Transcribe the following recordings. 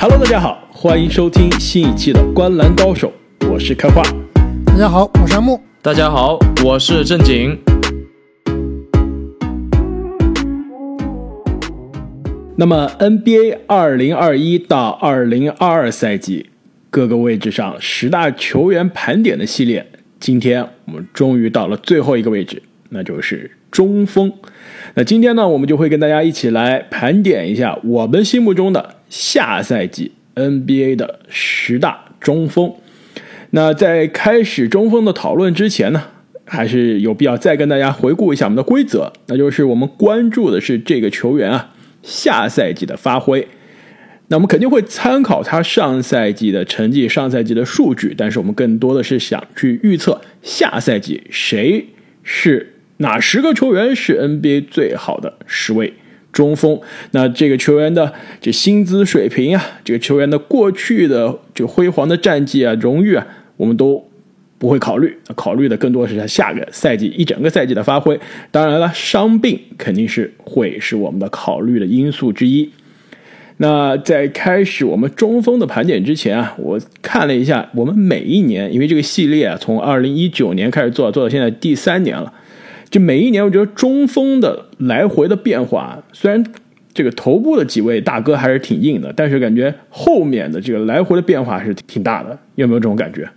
Hello，大家好，欢迎收听新一期的《观篮高手》，我是开花。大家好，我是阿木。大家好，我是正经。那么 NBA 二零二一到二零二二赛季各个位置上十大球员盘点的系列，今天我们终于到了最后一个位置，那就是中锋。那今天呢，我们就会跟大家一起来盘点一下我们心目中的下赛季 NBA 的十大中锋。那在开始中锋的讨论之前呢，还是有必要再跟大家回顾一下我们的规则，那就是我们关注的是这个球员啊。下赛季的发挥，那我们肯定会参考他上赛季的成绩、上赛季的数据，但是我们更多的是想去预测下赛季谁是哪十个球员是 NBA 最好的十位中锋。那这个球员的这薪资水平啊，这个球员的过去的这辉煌的战绩啊、荣誉啊，我们都。不会考虑，考虑的更多是他下个赛季一整个赛季的发挥。当然了，伤病肯定是会是我们的考虑的因素之一。那在开始我们中锋的盘点之前啊，我看了一下我们每一年，因为这个系列啊，从二零一九年开始做，做到现在第三年了。就每一年，我觉得中锋的来回的变化，虽然这个头部的几位大哥还是挺硬的，但是感觉后面的这个来回的变化是挺大的。有没有这种感觉？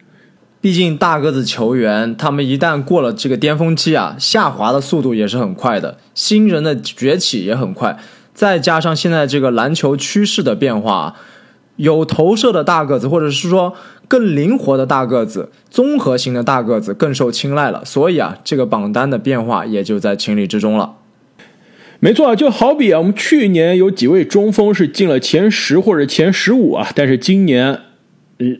毕竟大个子球员，他们一旦过了这个巅峰期啊，下滑的速度也是很快的。新人的崛起也很快，再加上现在这个篮球趋势的变化，有投射的大个子，或者是说更灵活的大个子，综合型的大个子更受青睐了。所以啊，这个榜单的变化也就在情理之中了。没错啊，就好比啊，我们去年有几位中锋是进了前十或者前十五啊，但是今年。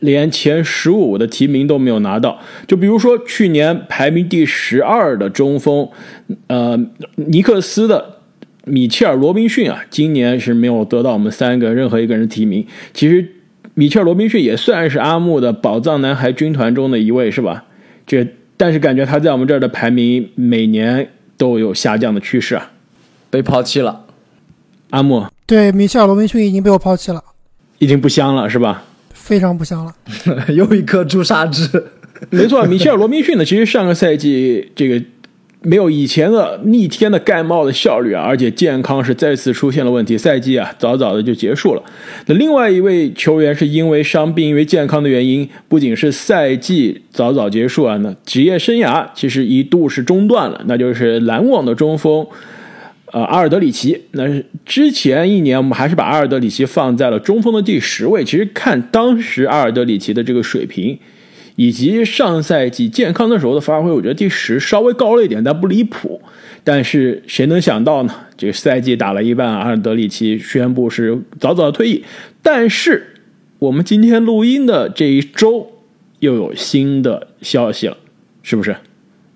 连前十五的提名都没有拿到，就比如说去年排名第十二的中锋，呃，尼克斯的米切尔·罗宾逊啊，今年是没有得到我们三个任何一个人提名。其实米切尔·罗宾逊也算是阿木的宝藏男孩军团中的一位，是吧？这但是感觉他在我们这儿的排名每年都有下降的趋势啊，被抛弃了。阿木对米切尔·罗宾逊已经被我抛弃了，已经不香了，是吧？非常不香了，又一颗朱砂痣。没错，米切尔·罗宾逊呢，其实上个赛季这个没有以前的逆天的盖帽的效率啊，而且健康是再次出现了问题，赛季啊早早的就结束了。那另外一位球员是因为伤病、因为健康的原因，不仅是赛季早早结束啊，那职业生涯其实一度是中断了，那就是篮网的中锋。呃，阿尔德里奇，那是之前一年我们还是把阿尔德里奇放在了中锋的第十位。其实看当时阿尔德里奇的这个水平，以及上赛季健康的时候的发挥，我觉得第十稍微高了一点，但不离谱。但是谁能想到呢？这个赛季打了一半，阿尔德里奇宣布是早早的退役。但是我们今天录音的这一周又有新的消息了，是不是？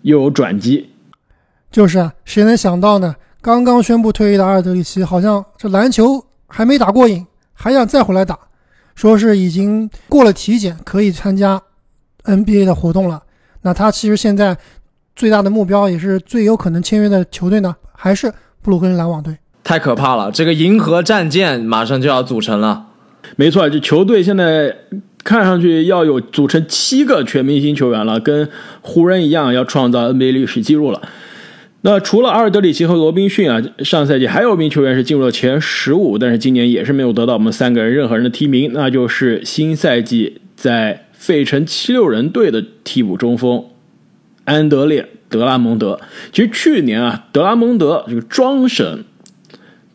又有转机？就是啊，谁能想到呢？刚刚宣布退役的阿尔德里奇，好像这篮球还没打过瘾，还想再回来打，说是已经过了体检，可以参加 NBA 的活动了。那他其实现在最大的目标，也是最有可能签约的球队呢，还是布鲁克林篮网队。太可怕了，这个银河战舰马上就要组成了。没错，这球队现在看上去要有组成七个全明星球员了，跟湖人一样，要创造 NBA 历史记录了。那除了阿尔德里奇和罗宾逊啊，上赛季还有一名球员是进入了前十五，但是今年也是没有得到我们三个人任何人的提名，那就是新赛季在费城七六人队的替补中锋安德烈·德拉蒙德。其实去年啊，德拉蒙德这个庄神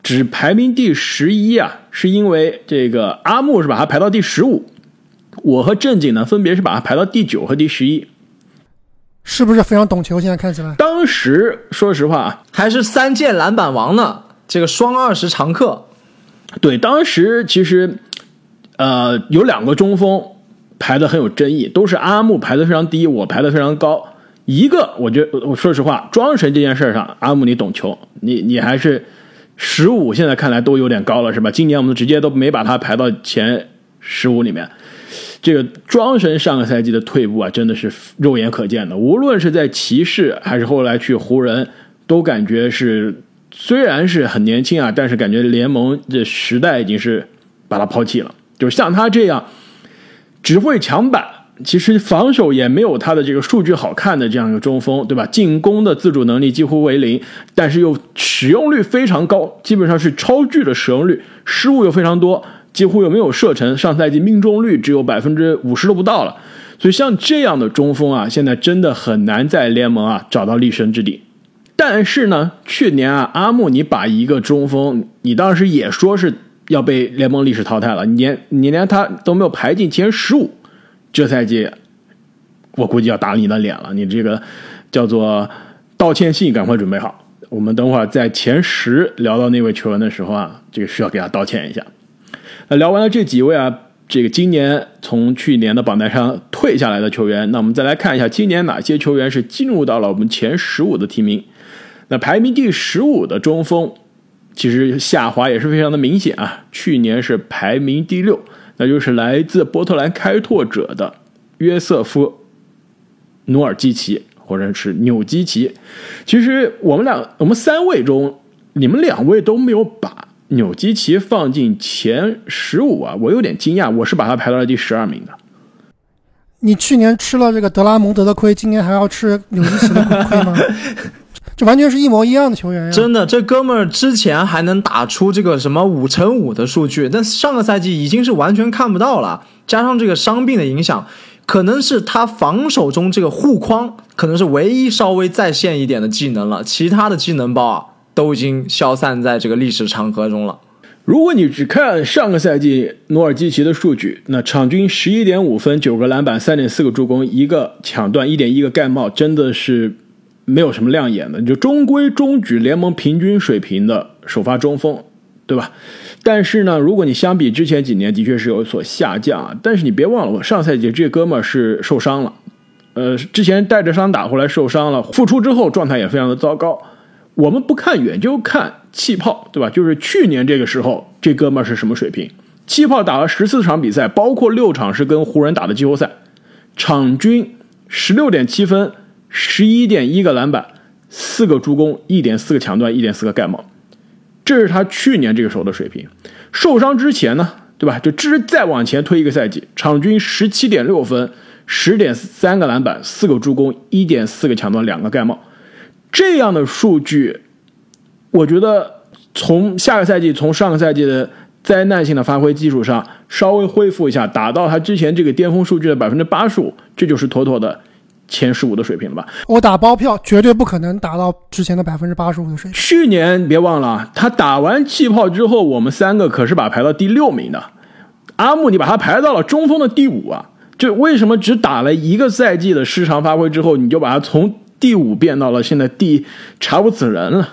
只排名第十一啊，是因为这个阿木是把他排到第十五，我和正经呢分别是把他排到第九和第十一。是不是非常懂球？现在看起来，当时说实话啊，还是三届篮板王呢，这个双二十常客。对，当时其实，呃，有两个中锋排的很有争议，都是阿木排的非常低，我排的非常高。一个，我觉得我说实话，庄神这件事上，阿木你懂球，你你还是十五，现在看来都有点高了，是吧？今年我们直接都没把他排到前十五里面。这个庄神上个赛季的退步啊，真的是肉眼可见的。无论是在骑士还是后来去湖人，都感觉是虽然是很年轻啊，但是感觉联盟这时代已经是把他抛弃了。就是像他这样只会抢板，其实防守也没有他的这个数据好看的这样一个中锋，对吧？进攻的自主能力几乎为零，但是又使用率非常高，基本上是超巨的使用率，失误又非常多，几乎又没有射程，上赛季命中率只有百分之五十都不到了。所以像这样的中锋啊，现在真的很难在联盟啊找到立身之地。但是呢，去年啊，阿木你把一个中锋，你当时也说是要被联盟历史淘汰了，你连你连他都没有排进前十五。这赛季，我估计要打你的脸了。你这个叫做道歉信，赶快准备好。我们等会儿在前十聊到那位球员的时候啊，这个需要给他道歉一下。那聊完了这几位啊，这个今年从去年的榜单上退下来的球员，那我们再来看一下今年哪些球员是进入到了我们前十五的提名。那排名第十五的中锋，其实下滑也是非常的明显啊。去年是排名第六。那就是来自波特兰开拓者的约瑟夫·努尔基奇，或者是纽基奇。其实我们俩，我们三位中，你们两位都没有把纽基奇放进前十五啊，我有点惊讶。我是把他排到了第十二名的。你去年吃了这个德拉蒙德的亏，今年还要吃纽基奇的亏吗？这完全是一模一样的球员呀！真的，这哥们儿之前还能打出这个什么五乘五的数据，但上个赛季已经是完全看不到了。加上这个伤病的影响，可能是他防守中这个护框可能是唯一稍微在线一点的技能了，其他的技能包啊都已经消散在这个历史长河中了。如果你只看上个赛季努尔基奇的数据，那场均十一点五分、九个篮板、三点四个助攻、一个抢断、一点一个盖帽，真的是。没有什么亮眼的，就中规中矩联盟平均水平的首发中锋，对吧？但是呢，如果你相比之前几年，的确是有所下降啊。但是你别忘了，我上赛季这哥们儿是受伤了，呃，之前带着伤打回来受伤了，复出之后状态也非常的糟糕。我们不看远，就看气泡，对吧？就是去年这个时候，这哥们儿是什么水平？气泡打了十四场比赛，包括六场是跟湖人打的季后赛，场均十六点七分。十一点一个篮板，四个助攻，一点四个抢断，一点四个盖帽，这是他去年这个时候的水平。受伤之前呢，对吧？就只再往前推一个赛季，场均十七点六分，十点三个篮板，四个助攻，一点四个抢断，两个盖帽，这样的数据，我觉得从下个赛季，从上个赛季的灾难性的发挥基础上，稍微恢复一下，达到他之前这个巅峰数据的百分之八十五，这就是妥妥的。前十五的水平了吧？我打包票，绝对不可能达到之前的百分之八十五的水平。去年别忘了，他打完气泡之后，我们三个可是把排到第六名的。阿木，你把他排到了中锋的第五啊？就为什么只打了一个赛季的失常发挥之后，你就把他从第五变到了现在第查无此人了？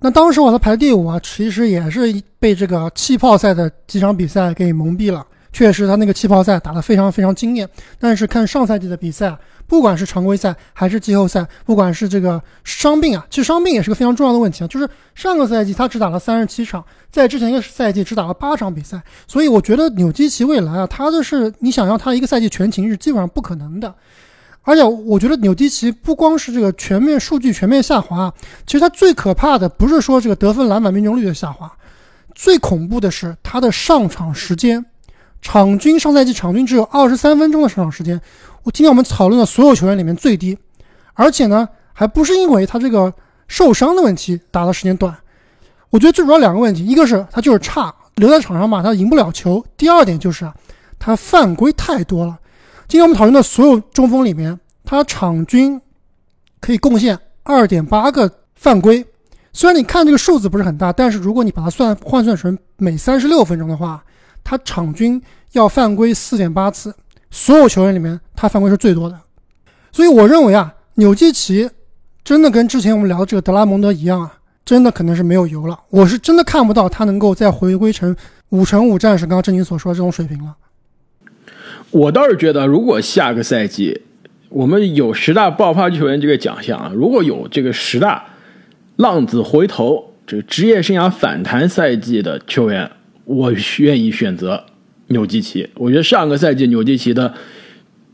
那当时我他排第五啊，其实也是被这个气泡赛的几场比赛给蒙蔽了。确实，他那个气泡赛打得非常非常惊艳，但是看上赛季的比赛。不管是常规赛还是季后赛，不管是这个伤病啊，其实伤病也是个非常重要的问题啊。就是上个赛季他只打了三十七场，在之前一个赛季只打了八场比赛，所以我觉得纽基奇未来啊，他的是你想要他一个赛季全勤是基本上不可能的。而且我觉得纽基奇不光是这个全面数据全面下滑，其实他最可怕的不是说这个得分、篮板、命中率的下滑，最恐怖的是他的上场时间，场均上赛季场均只有二十三分钟的上场时间。我今天我们讨论的所有球员里面最低，而且呢，还不是因为他这个受伤的问题打的时间短。我觉得最主要两个问题，一个是他就是差，留在场上嘛，他赢不了球；第二点就是，他犯规太多了。今天我们讨论的所有中锋里面，他场均可以贡献二点八个犯规。虽然你看这个数字不是很大，但是如果你把它算换算成每三十六分钟的话，他场均要犯规四点八次。所有球员里面，他犯规是最多的，所以我认为啊，纽基奇真的跟之前我们聊的这个德拉蒙德一样啊，真的可能是没有油了。我是真的看不到他能够再回归成五乘五战士，刚刚郑宁所说的这种水平了。我倒是觉得，如果下个赛季我们有十大爆发球员这个奖项啊，如果有这个十大浪子回头、这个职业生涯反弹赛季的球员，我愿意选择。纽基奇，我觉得上个赛季纽基奇的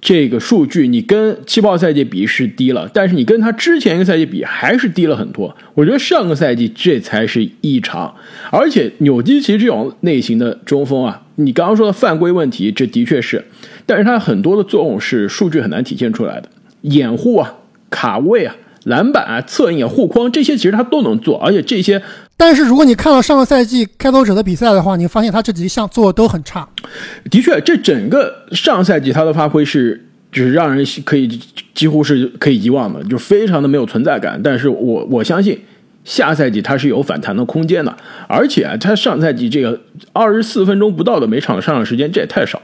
这个数据你跟气泡赛季比是低了，但是你跟他之前一个赛季比还是低了很多。我觉得上个赛季这才是异常，而且纽基奇这种类型的中锋啊，你刚刚说的犯规问题，这的确是，但是他很多的作用是数据很难体现出来的，掩护啊、卡位啊、篮板啊、策应啊、护框这些其实他都能做，而且这些。但是如果你看了上个赛季开拓者的比赛的话，你发现他这几项做的都很差。的确，这整个上赛季他的发挥是，就是让人可以几乎是可以遗忘的，就非常的没有存在感。但是我我相信下赛季他是有反弹的空间的，而且他上赛季这个二十四分钟不到的每场上场时间，这也太少。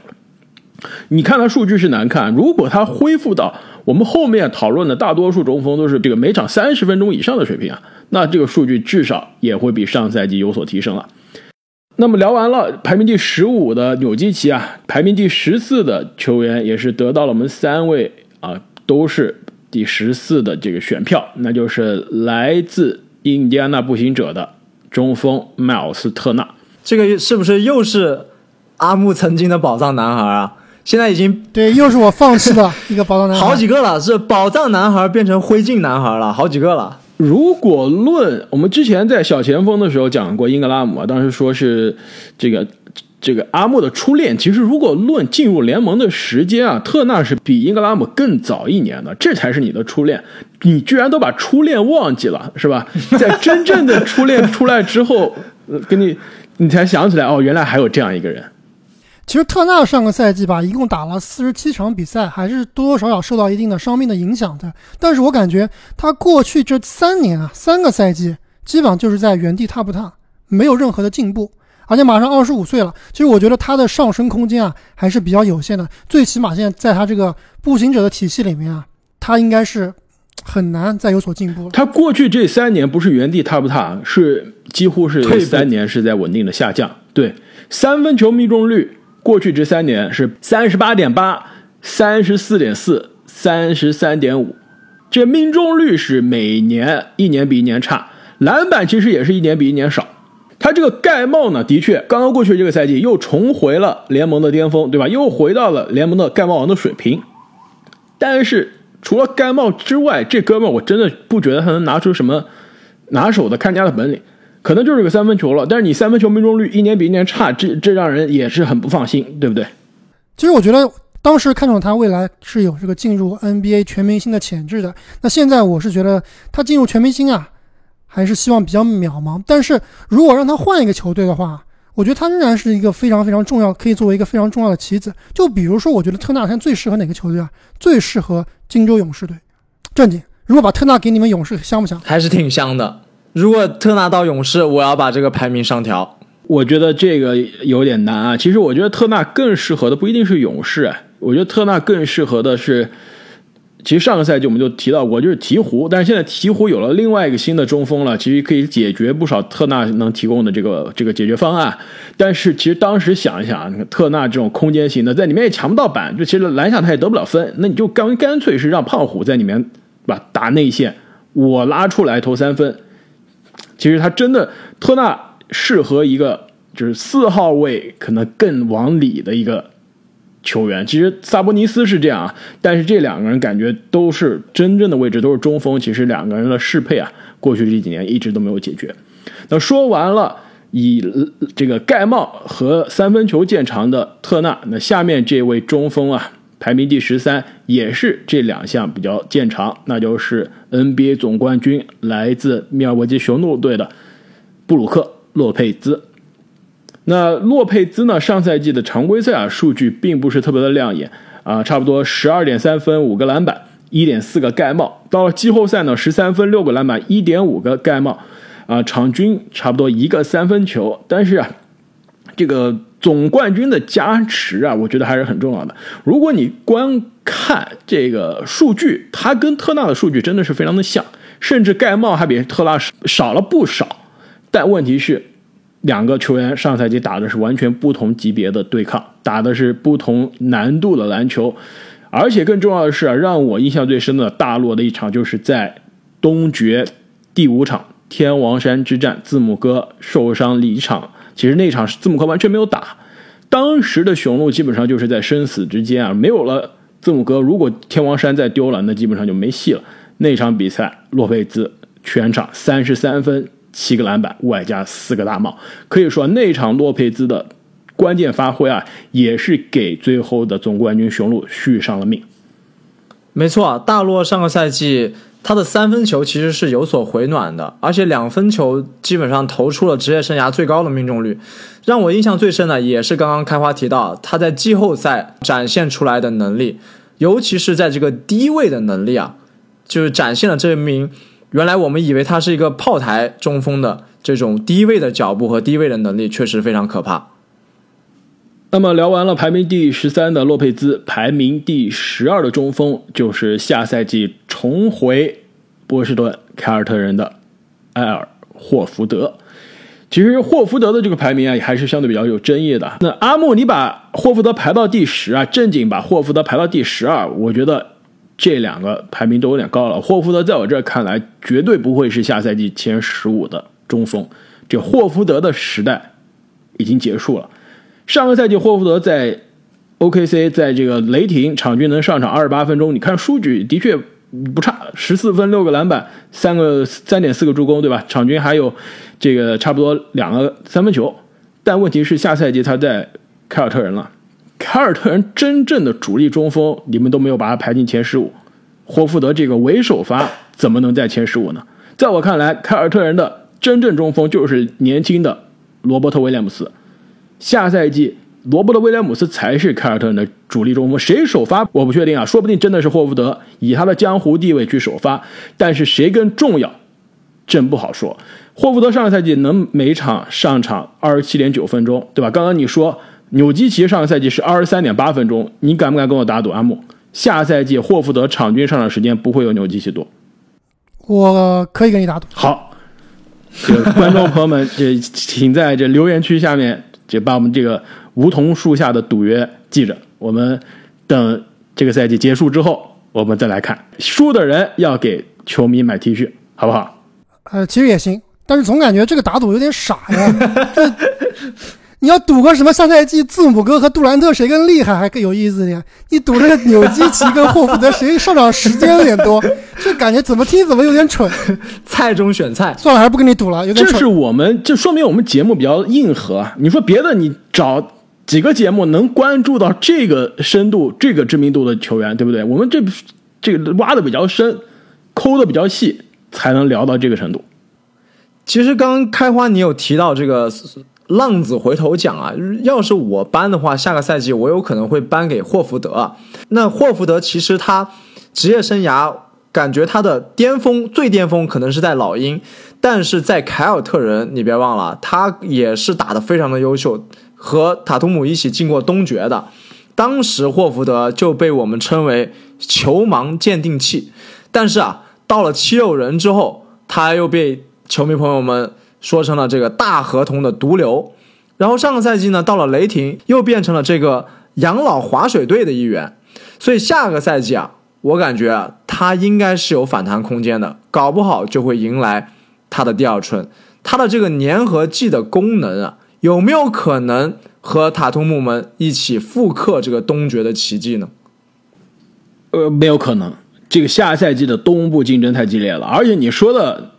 你看他数据是难看，如果他恢复到我们后面讨论的大多数中锋都是这个每场三十分钟以上的水平啊，那这个数据至少也会比上赛季有所提升了。那么聊完了排名第十五的纽基奇啊，排名第十四的球员也是得到了我们三位啊都是第十四的这个选票，那就是来自印第安纳步行者的中锋迈尔斯特纳。这个是不是又是阿木曾经的宝藏男孩啊？现在已经对，又是我放弃的 一个宝藏男孩，好几个了，是宝藏男孩变成灰烬男孩了，好几个了。如果论我们之前在小前锋的时候讲过英格拉姆啊，当时说是这个这个阿木的初恋。其实如果论进入联盟的时间啊，特纳是比英格拉姆更早一年的，这才是你的初恋。你居然都把初恋忘记了，是吧？在真正的初恋出来之后，跟你你才想起来哦，原来还有这样一个人。其实特纳上个赛季吧，一共打了四十七场比赛，还是多多少少受到一定的伤病的影响的。但是我感觉他过去这三年啊，三个赛季基本上就是在原地踏步踏，没有任何的进步。而且马上二十五岁了，其实我觉得他的上升空间啊还是比较有限的。最起码现在在他这个步行者的体系里面啊，他应该是很难再有所进步了。他过去这三年不是原地踏步踏，是几乎是三年是在稳定的下降。对，三分球命中率。过去这三年是三十八点八、三十四点四、三十三点五，这命中率是每年一年比一年差，篮板其实也是一年比一年少。他这个盖帽呢，的确刚刚过去这个赛季又重回了联盟的巅峰，对吧？又回到了联盟的盖帽王的水平。但是除了盖帽之外，这哥们我真的不觉得他能拿出什么拿手的看家的本领。可能就是个三分球了，但是你三分球命中率一年比一年差，这这让人也是很不放心，对不对？其实我觉得当时看中他未来是有这个进入 NBA 全明星的潜质的。那现在我是觉得他进入全明星啊，还是希望比较渺茫。但是如果让他换一个球队的话，我觉得他仍然是一个非常非常重要，可以作为一个非常重要的棋子。就比如说，我觉得特纳山最适合哪个球队啊？最适合金州勇士队。正经，如果把特纳给你们勇士，香不香？还是挺香的。如果特纳到勇士，我要把这个排名上调。我觉得这个有点难啊。其实我觉得特纳更适合的不一定是勇士，我觉得特纳更适合的是，其实上个赛季我们就提到过，就是鹈鹕。但是现在鹈鹕有了另外一个新的中锋了，其实可以解决不少特纳能提供的这个这个解决方案。但是其实当时想一想，特纳这种空间型的，在里面也抢不到板，就其实篮下他也得不了分，那你就干干脆是让胖虎在里面吧打内线，我拉出来投三分。其实他真的特纳适合一个就是四号位可能更往里的一个球员。其实萨博尼斯是这样啊，但是这两个人感觉都是真正的位置都是中锋。其实两个人的适配啊，过去这几年一直都没有解决。那说完了以这个盖帽和三分球见长的特纳，那下面这位中锋啊。排名第十三，也是这两项比较见长，那就是 NBA 总冠军来自密尔沃基雄鹿队的布鲁克洛佩兹。那洛佩兹呢，上赛季的常规赛啊，数据并不是特别的亮眼啊，差不多十二点三分，五个篮板，一点四个盖帽。到了季后赛呢，十三分，六个篮板，一点五个盖帽，啊，场均差不多一个三分球。但是啊，这个。总冠军的加持啊，我觉得还是很重要的。如果你观看这个数据，他跟特纳的数据真的是非常的像，甚至盖帽还比特纳少了不少。但问题是，两个球员上赛季打的是完全不同级别的对抗，打的是不同难度的篮球。而且更重要的是啊，让我印象最深的大落的一场，就是在东决第五场天王山之战，字母哥受伤离场。其实那场字母哥完全没有打，当时的雄鹿基本上就是在生死之间啊，没有了字母哥如果天王山再丢了，那基本上就没戏了。那场比赛，洛佩兹全场三十三分、七个篮板，外加四个大帽，可以说那场洛佩兹的关键发挥啊，也是给最后的总冠军雄鹿续上了命。没错，大洛上个赛季他的三分球其实是有所回暖的，而且两分球基本上投出了职业生涯最高的命中率。让我印象最深的也是刚刚开花提到他在季后赛展现出来的能力，尤其是在这个低位的能力啊，就是展现了这名原来我们以为他是一个炮台中锋的这种低位的脚步和低位的能力，确实非常可怕。那么聊完了排名第十三的洛佩兹，排名第十二的中锋就是下赛季重回波士顿凯尔特人的埃尔霍福德。其实霍福德的这个排名啊，也还是相对比较有争议的。那阿木，你把霍福德排到第十啊，正经把霍福德排到第十二，我觉得这两个排名都有点高了。霍福德在我这看来，绝对不会是下赛季前十五的中锋。这霍福德的时代已经结束了。上个赛季，霍福德在 OKC，在这个雷霆，场均能上场二十八分钟。你看数据的确不差，十四分、六个篮板、三个三点四个助攻，对吧？场均还有这个差不多两个三分球。但问题是，下赛季他在凯尔特人了。凯尔特人真正的主力中锋，你们都没有把他排进前十五。霍福德这个伪首发怎么能在前十五呢？在我看来，凯尔特人的真正中锋就是年轻的罗伯特威廉姆斯。下赛季，罗伯特·威廉姆斯才是凯尔特人的主力中锋，谁首发我不确定啊，说不定真的是霍福德以他的江湖地位去首发，但是谁更重要，真不好说。霍福德上个赛季能每场上场二十七点九分钟，对吧？刚刚你说纽基奇上个赛季是二十三点八分钟，你敢不敢跟我打赌？阿木，下赛季霍福德场均上场时间不会有纽基奇多？我可以跟你打赌。好，观众朋友们，这请在这留言区下面。就把我们这个梧桐树下的赌约记着，我们等这个赛季结束之后，我们再来看输的人要给球迷买 T 恤，好不好？呃，其实也行，但是总感觉这个打赌有点傻呀。你要赌个什么下赛季字母哥和杜兰特谁更厉害还更有意思点？你赌这个纽基奇跟霍福德谁上场时间有点多，这感觉怎么听怎么有点蠢。菜中选菜，算了，还是不跟你赌了，有点蠢。这是我们，这说明我们节目比较硬核。你说别的，你找几个节目能关注到这个深度、这个知名度的球员，对不对？我们这这个挖的比较深，抠的比较细，才能聊到这个程度。其实刚刚开花，你有提到这个。浪子回头奖啊！要是我颁的话，下个赛季我有可能会颁给霍福德。那霍福德其实他职业生涯感觉他的巅峰最巅峰可能是在老鹰，但是在凯尔特人，你别忘了他也是打得非常的优秀，和塔图姆一起进过东决的。当时霍福德就被我们称为球盲鉴定器，但是啊，到了七六人之后，他又被球迷朋友们。说成了这个大合同的毒瘤，然后上个赛季呢，到了雷霆又变成了这个养老划水队的一员，所以下个赛季啊，我感觉啊，他应该是有反弹空间的，搞不好就会迎来他的第二春。他的这个粘合剂的功能啊，有没有可能和塔图姆们一起复刻这个东决的奇迹呢？呃，没有可能，这个下赛季的东部竞争太激烈了，而且你说的。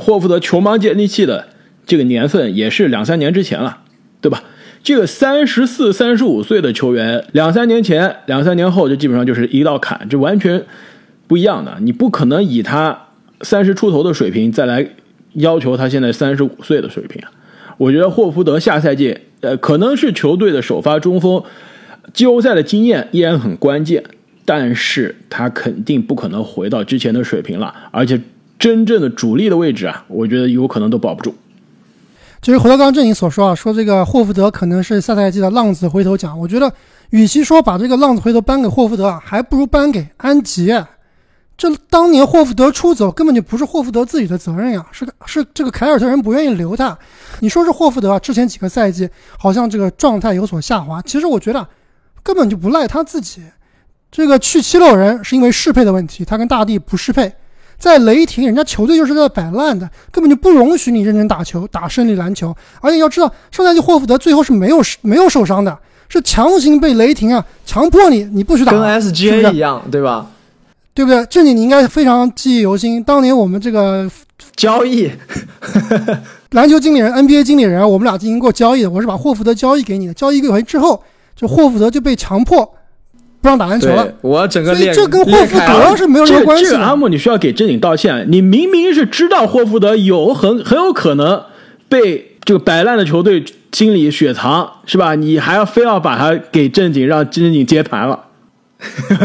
霍福德球盲鉴定器的这个年份也是两三年之前了，对吧？这个三十四、三十五岁的球员，两三年前、两三年后就基本上就是一道坎，这完全不一样的。你不可能以他三十出头的水平再来要求他现在三十五岁的水平啊！我觉得霍福德下赛季，呃，可能是球队的首发中锋，季后赛的经验依然很关键，但是他肯定不可能回到之前的水平了，而且。真正的主力的位置啊，我觉得有可能都保不住。就是回到刚刚正你所说啊，说这个霍福德可能是下赛季的浪子回头奖。我觉得，与其说把这个浪子回头颁给霍福德啊，还不如颁给安吉。这当年霍福德出走根本就不是霍福德自己的责任呀，是是这个凯尔特人不愿意留他。你说是霍福德啊，之前几个赛季好像这个状态有所下滑，其实我觉得根本就不赖他自己。这个去七六人是因为适配的问题，他跟大帝不适配。在雷霆，人家球队就是在摆烂的，根本就不容许你认真打球、打胜利篮球。而且要知道，上赛季霍福德最后是没有没有受伤的，是强行被雷霆啊强迫你你不许打，跟 SGA 一样，对吧？对不对？这里你应该非常记忆犹新。当年我们这个交易，篮球经理人、NBA 经理人，我们俩进行过交易的。我是把霍福德交易给你的，交易一个回之后，就霍福德就被强迫不让打篮球了。我整个所以裂这跟霍福德是没有什么关系的。这个阿木，你需要给正经道歉。你明明是知道霍福德有很很有可能被这个摆烂的球队经理雪藏，是吧？你还要非要把他给正经，让正经接盘了，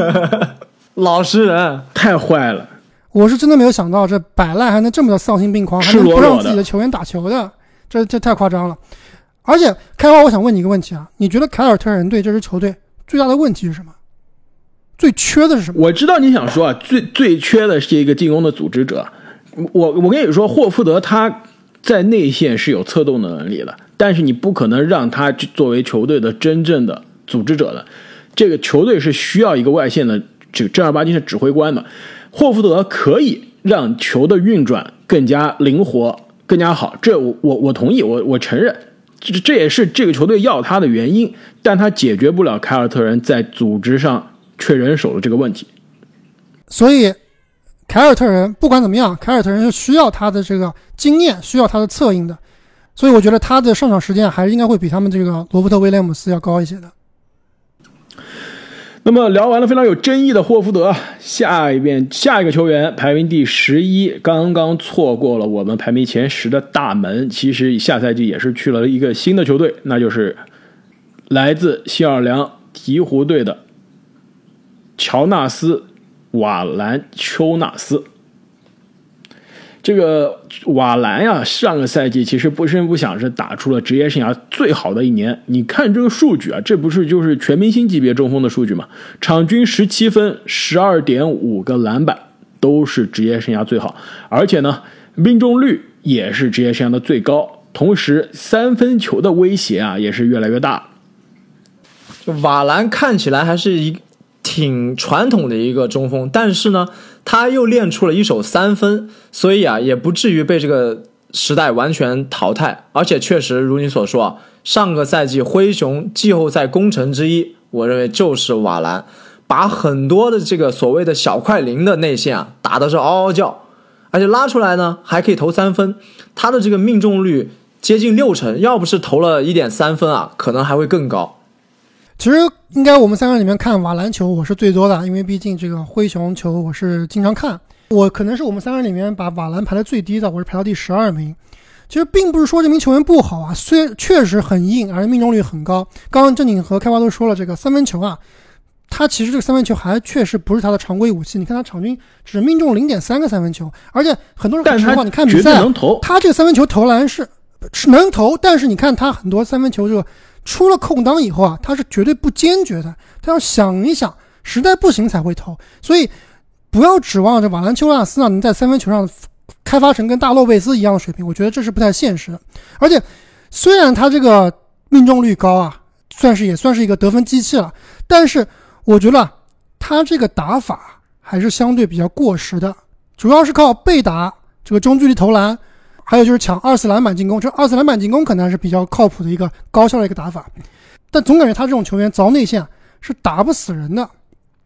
老实人，太坏了。我是真的没有想到，这摆烂还能这么的丧心病狂，还能不让自己的球员打球的，这这太夸张了。而且，开花，我想问你一个问题啊，你觉得凯尔特人队这支球队最大的问题是什么？最缺的是什么？我知道你想说啊，最最缺的是一个进攻的组织者。我我跟你说，霍福德他在内线是有策动的能力的，但是你不可能让他作为球队的真正的组织者的。这个球队是需要一个外线的这正儿八经的指挥官的。霍福德可以让球的运转更加灵活、更加好，这我我我同意，我我承认，这这也是这个球队要他的原因，但他解决不了凯尔特人在组织上缺人手的这个问题。所以，凯尔特人不管怎么样，凯尔特人是需要他的这个经验，需要他的策应的。所以，我觉得他的上场时间还是应该会比他们这个罗伯特威廉姆斯要高一些的。那么聊完了非常有争议的霍福德，下一遍下一个球员排名第十一，刚刚错过了我们排名前十的大门。其实下赛季也是去了一个新的球队，那就是来自新奥尔良鹈鹕队的乔纳斯·瓦兰丘纳斯。这个瓦兰呀，上个赛季其实不声不响是打出了职业生涯最好的一年。你看这个数据啊，这不是就是全明星级别中锋的数据吗？场均十七分、十二点五个篮板，都是职业生涯最好。而且呢，命中率也是职业生涯的最高。同时，三分球的威胁啊，也是越来越大。就瓦兰看起来还是一挺传统的一个中锋，但是呢，他又练出了一手三分，所以啊，也不至于被这个时代完全淘汰。而且确实如你所说啊，上个赛季灰熊季后赛功臣之一，我认为就是瓦兰，把很多的这个所谓的小快灵的内线啊打的是嗷嗷叫，而且拉出来呢还可以投三分，他的这个命中率接近六成，要不是投了一点三分啊，可能还会更高。其实应该我们三个人里面看瓦篮球我是最多的，因为毕竟这个灰熊球我是经常看。我可能是我们三个人里面把瓦兰排的最低的，我是排到第十二名。其实并不是说这名球员不好啊，虽确实很硬，而且命中率很高。刚刚正经和开花都说了，这个三分球啊，他其实这个三分球还确实不是他的常规武器。你看他场均只命中零点三个三分球，而且很多人但是他很实话，你看比赛他这个三分球投篮是是能投，但是你看他很多三分球这个出了空当以后啊，他是绝对不坚决的，他要想一想，实在不行才会投。所以不要指望着瓦兰丘纳斯啊能在三分球上开发成跟大洛维斯一样的水平，我觉得这是不太现实的。而且虽然他这个命中率高啊，算是也算是一个得分机器了，但是我觉得他这个打法还是相对比较过时的，主要是靠背打这个中距离投篮。还有就是抢二次篮板进攻，这二次篮板进攻可能还是比较靠谱的一个高效的一个打法，但总感觉他这种球员凿内线是打不死人的。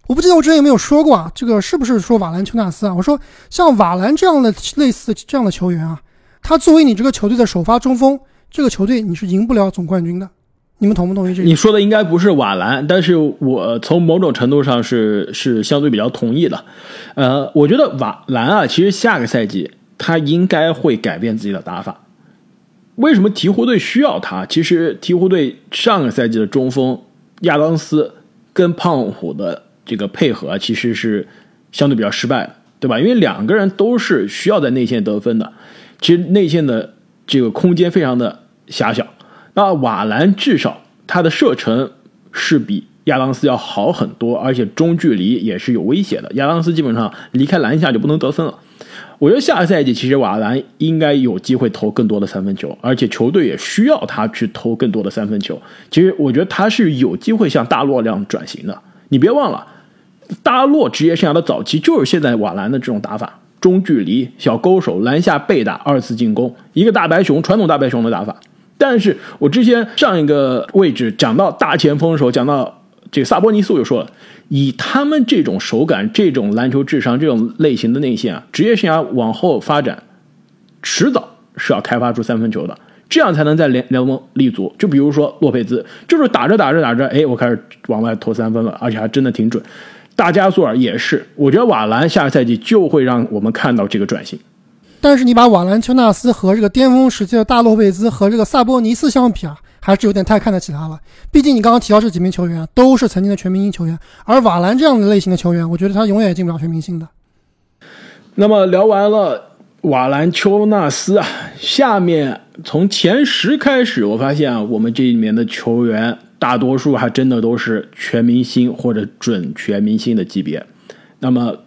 我不记得我之前有没有说过啊，这个是不是说瓦兰丘纳斯啊？我说像瓦兰这样的类似这样的球员啊，他作为你这个球队的首发中锋，这个球队你是赢不了总冠军的。你们同不同意这个？你说的应该不是瓦兰，但是我从某种程度上是是相对比较同意的。呃，我觉得瓦兰啊，其实下个赛季他应该会改变自己的打法。为什么鹈鹕队需要他？其实鹈鹕队上个赛季的中锋亚当斯跟胖虎的这个配合其实是相对比较失败的，对吧？因为两个人都是需要在内线得分的，其实内线的这个空间非常的狭小。那瓦兰至少他的射程是比亚当斯要好很多，而且中距离也是有威胁的。亚当斯基本上离开篮下就不能得分了。我觉得下个赛季其实瓦兰应该有机会投更多的三分球，而且球队也需要他去投更多的三分球。其实我觉得他是有机会像大洛那样转型的。你别忘了，大洛职业生涯的早期就是现在瓦兰的这种打法：中距离、小勾手、篮下背打、二次进攻，一个大白熊传统大白熊的打法。但是我之前上一个位置讲到大前锋的时候，讲到这个萨博尼斯，我就说了，以他们这种手感、这种篮球智商、这种类型的内线啊，职业生涯往后发展，迟早是要开发出三分球的，这样才能在联联盟立足。就比如说洛佩兹，就是打着打着打着，哎，我开始往外投三分了，而且还真的挺准。大加索尔也是，我觉得瓦兰下个赛季就会让我们看到这个转型。但是你把瓦兰丘纳斯和这个巅峰时期的大洛佩兹和这个萨博尼斯相比啊，还是有点太看得起他了。毕竟你刚刚提到这几名球员都是曾经的全明星球员，而瓦兰这样的类型的球员，我觉得他永远也进不了全明星的。那么聊完了瓦兰丘纳斯啊，下面从前十开始，我发现啊，我们这里面的球员大多数还真的都是全明星或者准全明星的级别。那么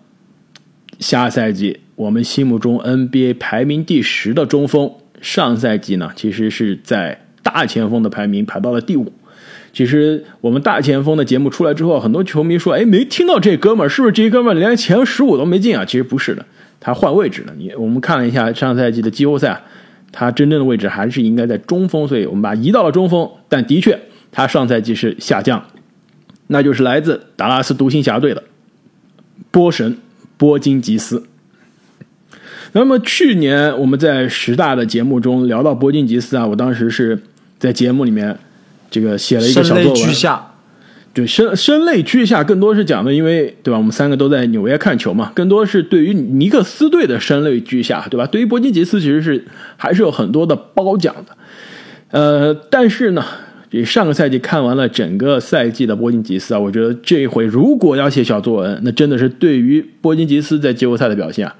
下赛季。我们心目中 NBA 排名第十的中锋，上赛季呢，其实是在大前锋的排名排到了第五。其实我们大前锋的节目出来之后，很多球迷说：“哎，没听到这哥们儿，是不是这哥们儿连前十五都没进啊？”其实不是的，他换位置了。你我们看了一下上赛季的季后赛，他真正的位置还是应该在中锋，所以我们把移到了中锋。但的确，他上赛季是下降，那就是来自达拉斯独行侠队的波神波金吉斯。那么去年我们在十大的节目中聊到波金吉斯啊，我当时是在节目里面这个写了一个小作文。对，声声泪俱下，更多是讲的，因为对吧？我们三个都在纽约看球嘛，更多是对于尼克斯队的声泪俱下，对吧？对于波金吉斯，其实是还是有很多的褒奖的。呃，但是呢，这上个赛季看完了整个赛季的波金吉斯啊，我觉得这一回如果要写小作文，那真的是对于波金吉斯在季后赛的表现啊。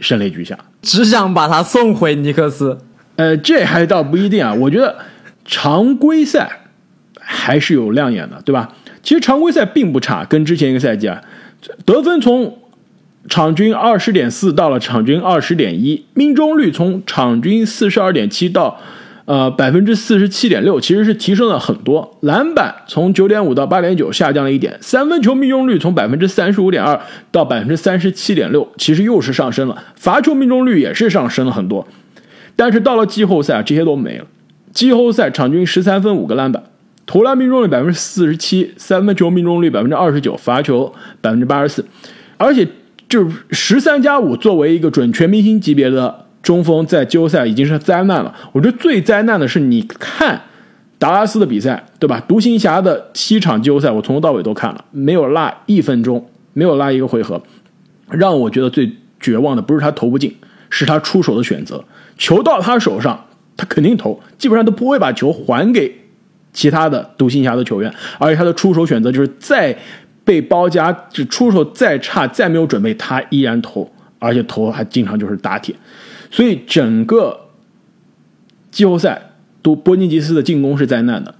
声泪俱下，只想把他送回尼克斯。呃，这还倒不一定啊。我觉得常规赛还是有亮眼的，对吧？其实常规赛并不差，跟之前一个赛季啊，得分从场均二十点四到了场均二十点一，命中率从场均四十二点七到。呃，百分之四十七点六其实是提升了很多，篮板从九点五到八点九下降了一点，三分球命中率从百分之三十五点二到百分之三十七点六，其实又是上升了，罚球命中率也是上升了很多，但是到了季后赛这些都没了，季后赛场均十三分五个篮板，投篮命中率百分之四十七，三分球命中率百分之二十九，罚球百分之八十四，而且就是十三加五作为一个准全明星级别的。中锋在季后赛已经是灾难了。我觉得最灾难的是，你看达拉斯的比赛，对吧？独行侠的七场季后赛，我从头到尾都看了，没有落一分钟，没有落一个回合。让我觉得最绝望的不是他投不进，是他出手的选择。球到他手上，他肯定投，基本上都不会把球还给其他的独行侠的球员。而且他的出手选择就是再被包夹，就出手再差，再没有准备，他依然投，而且投还经常就是打铁。所以整个季后赛，都波尼吉斯的进攻是灾难的，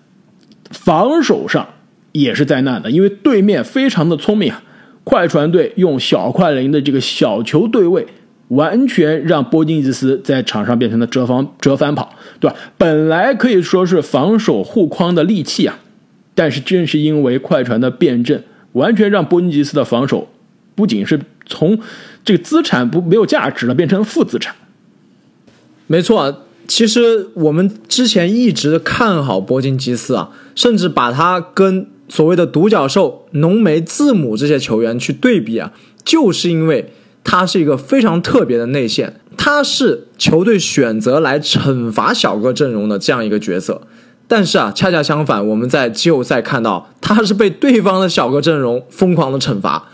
防守上也是灾难的，因为对面非常的聪明啊，快船队用小快灵的这个小球对位，完全让波金吉斯在场上变成了折防折返跑，对吧？本来可以说是防守护框的利器啊，但是正是因为快船的变阵，完全让波金吉斯的防守不仅是从这个资产不没有价值了，变成负资产。没错，其实我们之前一直看好波金吉斯啊，甚至把他跟所谓的独角兽、浓眉、字母这些球员去对比啊，就是因为他是一个非常特别的内线，他是球队选择来惩罚小个阵容的这样一个角色。但是啊，恰恰相反，我们在季后赛看到他是被对方的小个阵容疯狂的惩罚，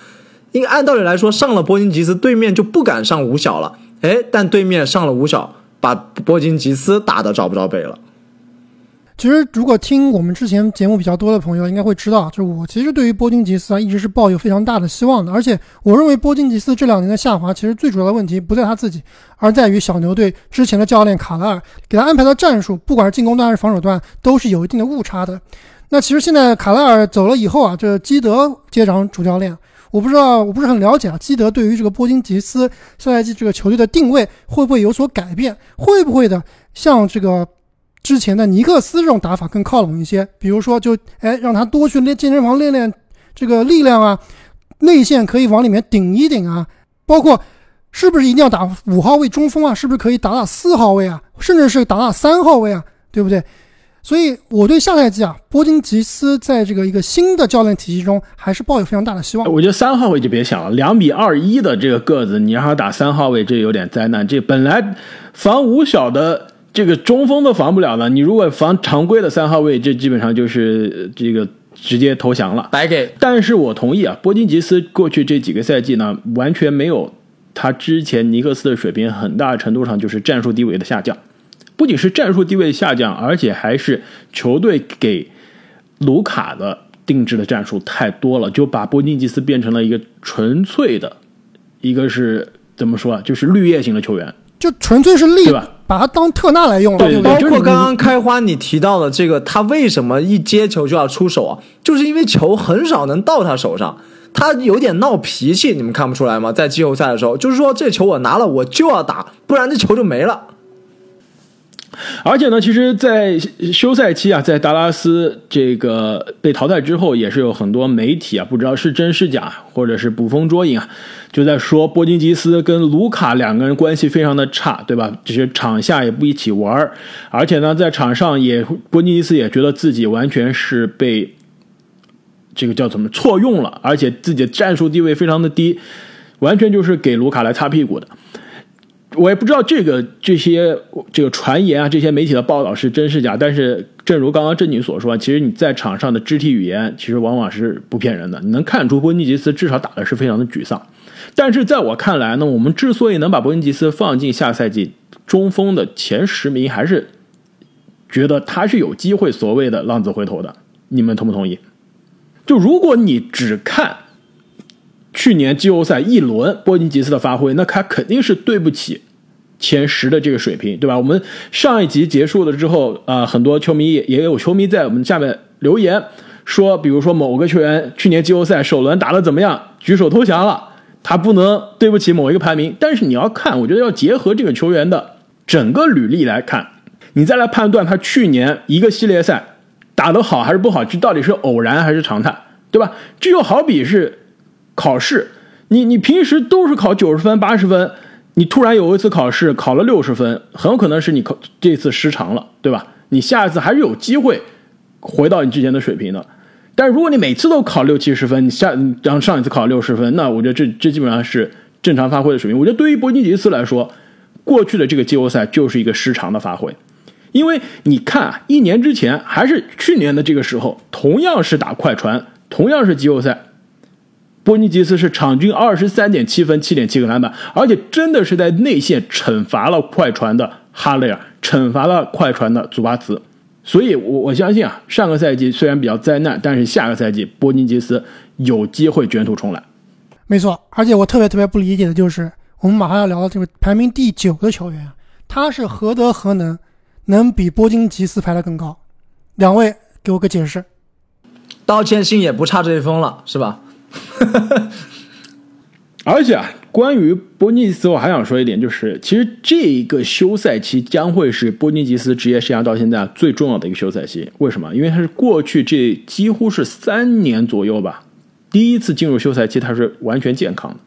因为按道理来说，上了波金吉斯，对面就不敢上五小了。哎，但对面上了五小。把波金吉斯打得找不着北了。其实，如果听我们之前节目比较多的朋友，应该会知道，就是我其实对于波金吉斯啊，一直是抱有非常大的希望的。而且，我认为波金吉斯这两年的下滑，其实最主要的问题不在他自己，而在于小牛队之前的教练卡拉尔给他安排的战术，不管是进攻端还是防守端，都是有一定的误差的。那其实现在卡拉尔走了以后啊，这基德接掌主教练。我不知道，我不是很了解啊。基德对于这个波金吉斯下赛季这个球队的定位会不会有所改变？会不会的像这个之前的尼克斯这种打法更靠拢一些？比如说，就哎让他多去练健身房练练这个力量啊，内线可以往里面顶一顶啊。包括是不是一定要打五号位中锋啊？是不是可以打打四号位啊？甚至是打打三号位啊？对不对？所以我对下赛季啊，波金吉斯在这个一个新的教练体系中，还是抱有非常大的希望。我觉得三号位就别想了，两米二一的这个个子，你让他打三号位，这有点灾难。这本来防五小的这个中锋都防不了了，你如果防常规的三号位，这基本上就是这个直接投降了，白给。但是我同意啊，波金吉斯过去这几个赛季呢，完全没有他之前尼克斯的水平，很大程度上就是战术地位的下降。不仅是战术地位下降，而且还是球队给卢卡的定制的战术太多了，就把波金吉斯变成了一个纯粹的，一个是怎么说啊，就是绿叶型的球员，就纯粹是利对吧？把它当特纳来用了，对不包括刚刚开花你提到的这个，他为什么一接球就要出手啊？就是因为球很少能到他手上，他有点闹脾气，你们看不出来吗？在季后赛的时候，就是说这球我拿了我就要打，不然这球就没了。而且呢，其实，在休赛期啊，在达拉斯这个被淘汰之后，也是有很多媒体啊，不知道是真是假，或者是捕风捉影啊，就在说波金吉斯跟卢卡两个人关系非常的差，对吧？就是场下也不一起玩儿，而且呢，在场上也波金吉斯也觉得自己完全是被这个叫怎么错用了，而且自己的战术地位非常的低，完全就是给卢卡来擦屁股的。我也不知道这个这些这个传言啊，这些媒体的报道是真是假。但是，正如刚刚正经所说，其实你在场上的肢体语言，其实往往是不骗人的。你能看出波尼吉斯至少打的是非常的沮丧。但是在我看来呢，我们之所以能把波尼吉斯放进下赛季中锋的前十名，还是觉得他是有机会所谓的浪子回头的。你们同不同意？就如果你只看。去年季后赛一轮波尼吉斯的发挥，那他肯定是对不起前十的这个水平，对吧？我们上一集结束了之后，啊、很多球迷也也有球迷在我们下面留言说，比如说某个球员去年季后赛首轮打得怎么样，举手投降了，他不能对不起某一个排名。但是你要看，我觉得要结合这个球员的整个履历来看，你再来判断他去年一个系列赛打得好还是不好，这到底是偶然还是常态，对吧？这就好比是。考试，你你平时都是考九十分、八十分，你突然有一次考试考了六十分，很有可能是你考这次失常了，对吧？你下一次还是有机会回到你之前的水平的。但是如果你每次都考六七十分，你下然后上一次考六十分，那我觉得这这基本上是正常发挥的水平。我觉得对于博尼吉斯来说，过去的这个季后赛就是一个失常的发挥，因为你看，一年之前还是去年的这个时候，同样是打快船，同样是季后赛。波尼吉斯是场均二十三点七分、七点七个篮板，而且真的是在内线惩罚了快船的哈雷尔，惩罚了快船的祖巴茨。所以，我我相信啊，上个赛季虽然比较灾难，但是下个赛季波尼吉斯有机会卷土重来。没错，而且我特别特别不理解的就是，我们马上要聊的这个排名第九的球员，他是何德何能，能比波金吉斯排得更高？两位给我个解释。道歉信也不差这一封了，是吧？哈 哈而且啊，关于波尼吉斯，我还想说一点，就是其实这一个休赛期将会是波尼吉斯职业生涯到现在最重要的一个休赛期。为什么？因为他是过去这几乎是三年左右吧，第一次进入休赛期，他是完全健康的。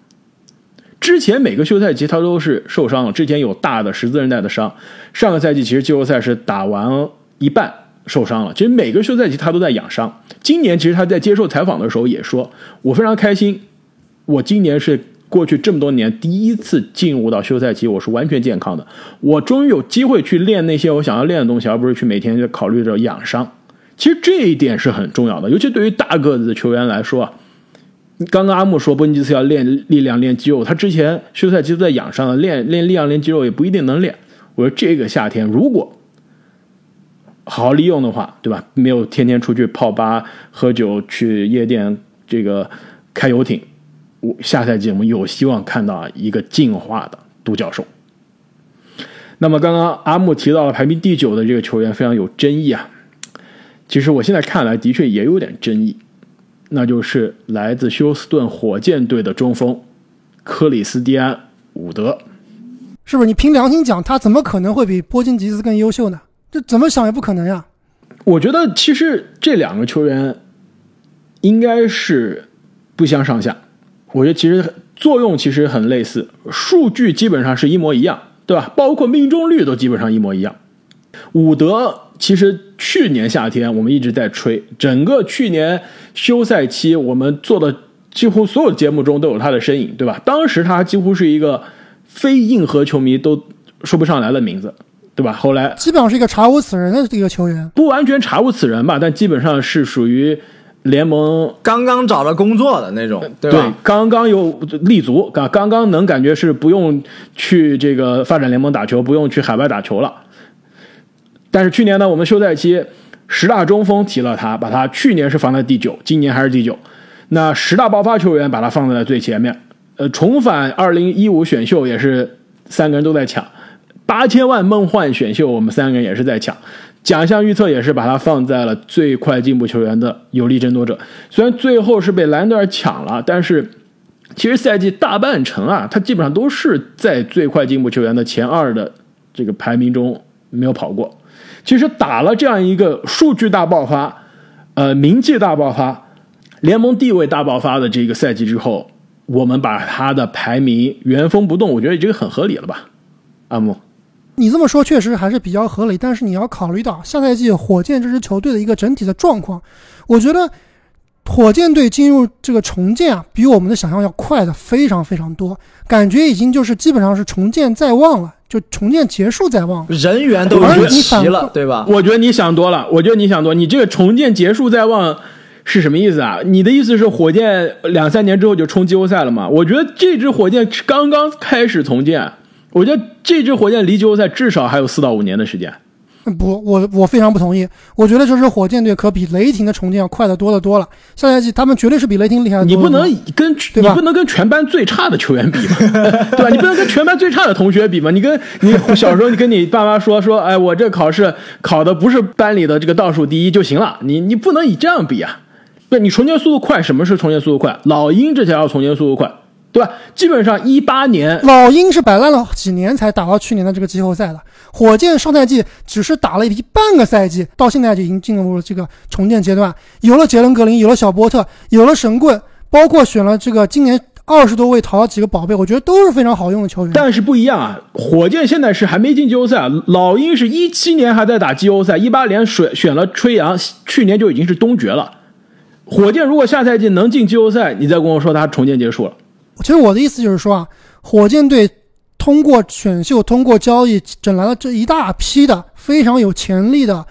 之前每个休赛期他都是受伤了，之前有大的十字韧带的伤。上个赛季其实季后赛是打完一半受伤了，其实每个休赛期他都在养伤。今年其实他在接受采访的时候也说，我非常开心，我今年是过去这么多年第一次进入到休赛期，我是完全健康的，我终于有机会去练那些我想要练的东西，而不是去每天就考虑着养伤。其实这一点是很重要的，尤其对于大个子的球员来说。刚刚阿木说波尼基斯要练力量、练肌肉，他之前休赛期都在养伤了，练练力量、练肌肉也不一定能练。我说这个夏天如果好好利用的话，对吧？没有天天出去泡吧、喝酒、去夜店、这个开游艇，我下赛季我们有希望看到一个进化的独角兽。那么刚刚阿木提到了排名第九的这个球员非常有争议啊，其实我现在看来的确也有点争议。那就是来自休斯顿火箭队的中锋克里斯蒂安·伍德，是不是？你凭良心讲，他怎么可能会比波金吉斯更优秀呢？这怎么想也不可能呀！我觉得其实这两个球员应该是不相上下。我觉得其实作用其实很类似，数据基本上是一模一样，对吧？包括命中率都基本上一模一样。伍德。其实去年夏天我们一直在吹，整个去年休赛期我们做的几乎所有节目中都有他的身影，对吧？当时他几乎是一个非硬核球迷都说不上来的名字，对吧？后来基本上是一个查无此人的一个球员，不完全查无此人吧，但基本上是属于联盟刚刚找到工作的那种，对对吧？刚刚有立足，刚刚刚能感觉是不用去这个发展联盟打球，不用去海外打球了。但是去年呢，我们休赛期十大中锋提了他，把他去年是放在第九，今年还是第九。那十大爆发球员把他放在了最前面。呃，重返二零一五选秀也是三个人都在抢，八千万梦幻选秀我们三个人也是在抢。奖项预测也是把他放在了最快进步球员的有力争夺者。虽然最后是被兰德尔抢了，但是其实赛季大半程啊，他基本上都是在最快进步球员的前二的这个排名中没有跑过。其实打了这样一个数据大爆发，呃，名气大爆发，联盟地位大爆发的这个赛季之后，我们把他的排名原封不动，我觉得已经很合理了吧？阿木，你这么说确实还是比较合理，但是你要考虑到下赛季火箭这支球队的一个整体的状况，我觉得火箭队进入这个重建啊，比我们的想象要快的非常非常多，感觉已经就是基本上是重建在望了，就重建结束在望。人员都而已经齐了，对吧？我觉得你想多了，我觉得你想多，你这个重建结束在望是什么意思啊？你的意思是火箭两三年之后就冲季后赛了吗？我觉得这支火箭刚刚开始重建，我觉得这支火箭离季后赛至少还有四到五年的时间。不，我我非常不同意。我觉得这支火箭队可比雷霆的重建要快得多得多了。下赛季他们绝对是比雷霆厉害。你不能跟对吧你不能跟全班最差的球员比嘛，对吧？你不能跟全班最差的同学比嘛？你跟你小时候你跟你爸妈说说，哎，我这考试考的不是班里的这个倒数第一就行了，你你不能以这样比啊！对，你重建速度快，什么是重建速度快？老鹰这条要重建速度快，对吧？基本上一八年老鹰是摆烂了几年才打到去年的这个季后赛的，火箭上赛季只是打了一半个赛季，到现在就已经进入了这个重建阶段。有了杰伦格林，有了小波特，有了神棍，包括选了这个今年二十多位淘了几个宝贝，我觉得都是非常好用的球员。但是不一样啊，火箭现在是还没进季后赛，老鹰是一七年还在打季后赛，一八年选选了吹杨，去年就已经是东决了。火箭如果下赛季能进季后赛，你再跟我说他重建结束了，其实我的意思就是说啊，火箭队通过选秀、通过交易整来了这一大批的非常有潜力的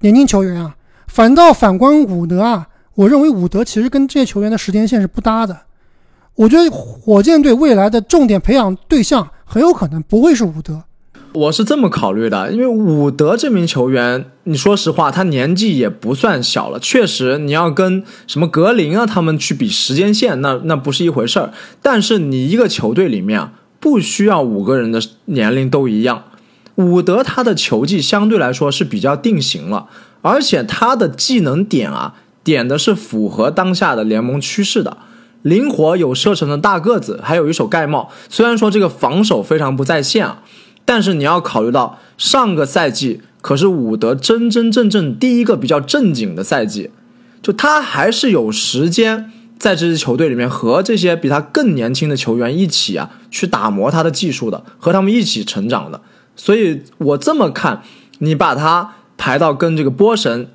年轻球员啊，反倒反观伍德啊，我认为伍德其实跟这些球员的时间线是不搭的。我觉得火箭队未来的重点培养对象很有可能不会是伍德。我是这么考虑的，因为伍德这名球员，你说实话，他年纪也不算小了。确实，你要跟什么格林啊他们去比时间线，那那不是一回事儿。但是你一个球队里面啊，不需要五个人的年龄都一样。伍德他的球技相对来说是比较定型了，而且他的技能点啊，点的是符合当下的联盟趋势的。灵活有射程的大个子，还有一手盖帽。虽然说这个防守非常不在线啊，但是你要考虑到上个赛季可是伍德真真正正第一个比较正经的赛季，就他还是有时间在这支球队里面和这些比他更年轻的球员一起啊去打磨他的技术的，和他们一起成长的。所以我这么看，你把他排到跟这个波神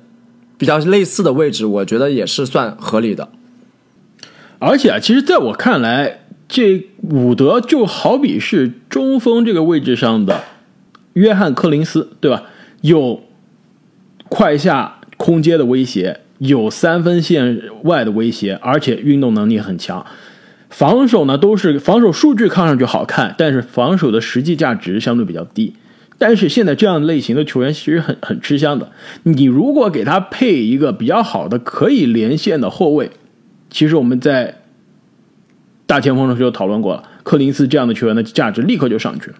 比较类似的位置，我觉得也是算合理的。而且啊，其实在我看来，这伍德就好比是中锋这个位置上的约翰柯林斯，对吧？有快下空接的威胁，有三分线外的威胁，而且运动能力很强。防守呢，都是防守数据看上去好看，但是防守的实际价值相对比较低。但是现在这样类型的球员其实很很吃香的。你如果给他配一个比较好的可以连线的后卫，其实我们在大前锋的时候就讨论过了，柯林斯这样的球员的价值立刻就上去了。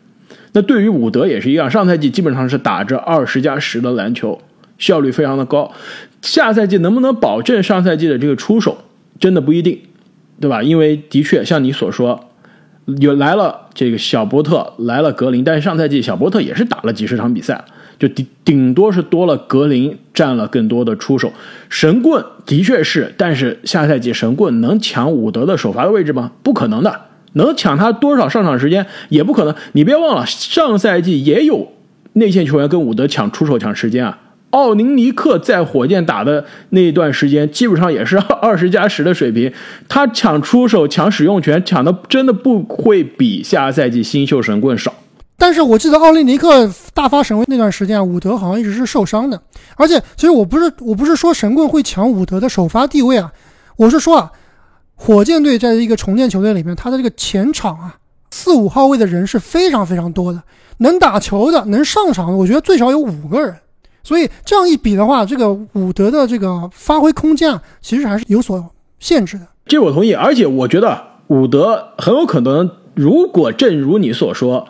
那对于伍德也是一样，上赛季基本上是打着二十加十的篮球，效率非常的高。下赛季能不能保证上赛季的这个出手，真的不一定，对吧？因为的确像你所说，有来了这个小波特，来了格林，但是上赛季小波特也是打了几十场比赛，就顶顶多是多了格林占了更多的出手。神棍的确是，但是下赛季神棍能抢伍德的首发的位置吗？不可能的。能抢他多少上场时间也不可能。你别忘了，上赛季也有内线球员跟伍德抢出手、抢时间啊。奥林尼克在火箭打的那段时间，基本上也是 二十加十的水平。他抢出手、抢使用权，抢的真的不会比下赛季新秀神棍少。但是我记得奥利尼克大发神威那段时间，伍德好像一直是受伤的。而且，其实我不是我不是说神棍会抢伍德的首发地位啊，我是说啊，火箭队在一个重建球队里面，他的这个前场啊，四五号位的人是非常非常多的，能打球的、能上场的，我觉得最少有五个人。所以这样一比的话，这个伍德的这个发挥空间啊，其实还是有所限制的。这我同意，而且我觉得伍德很有可能，如果正如你所说，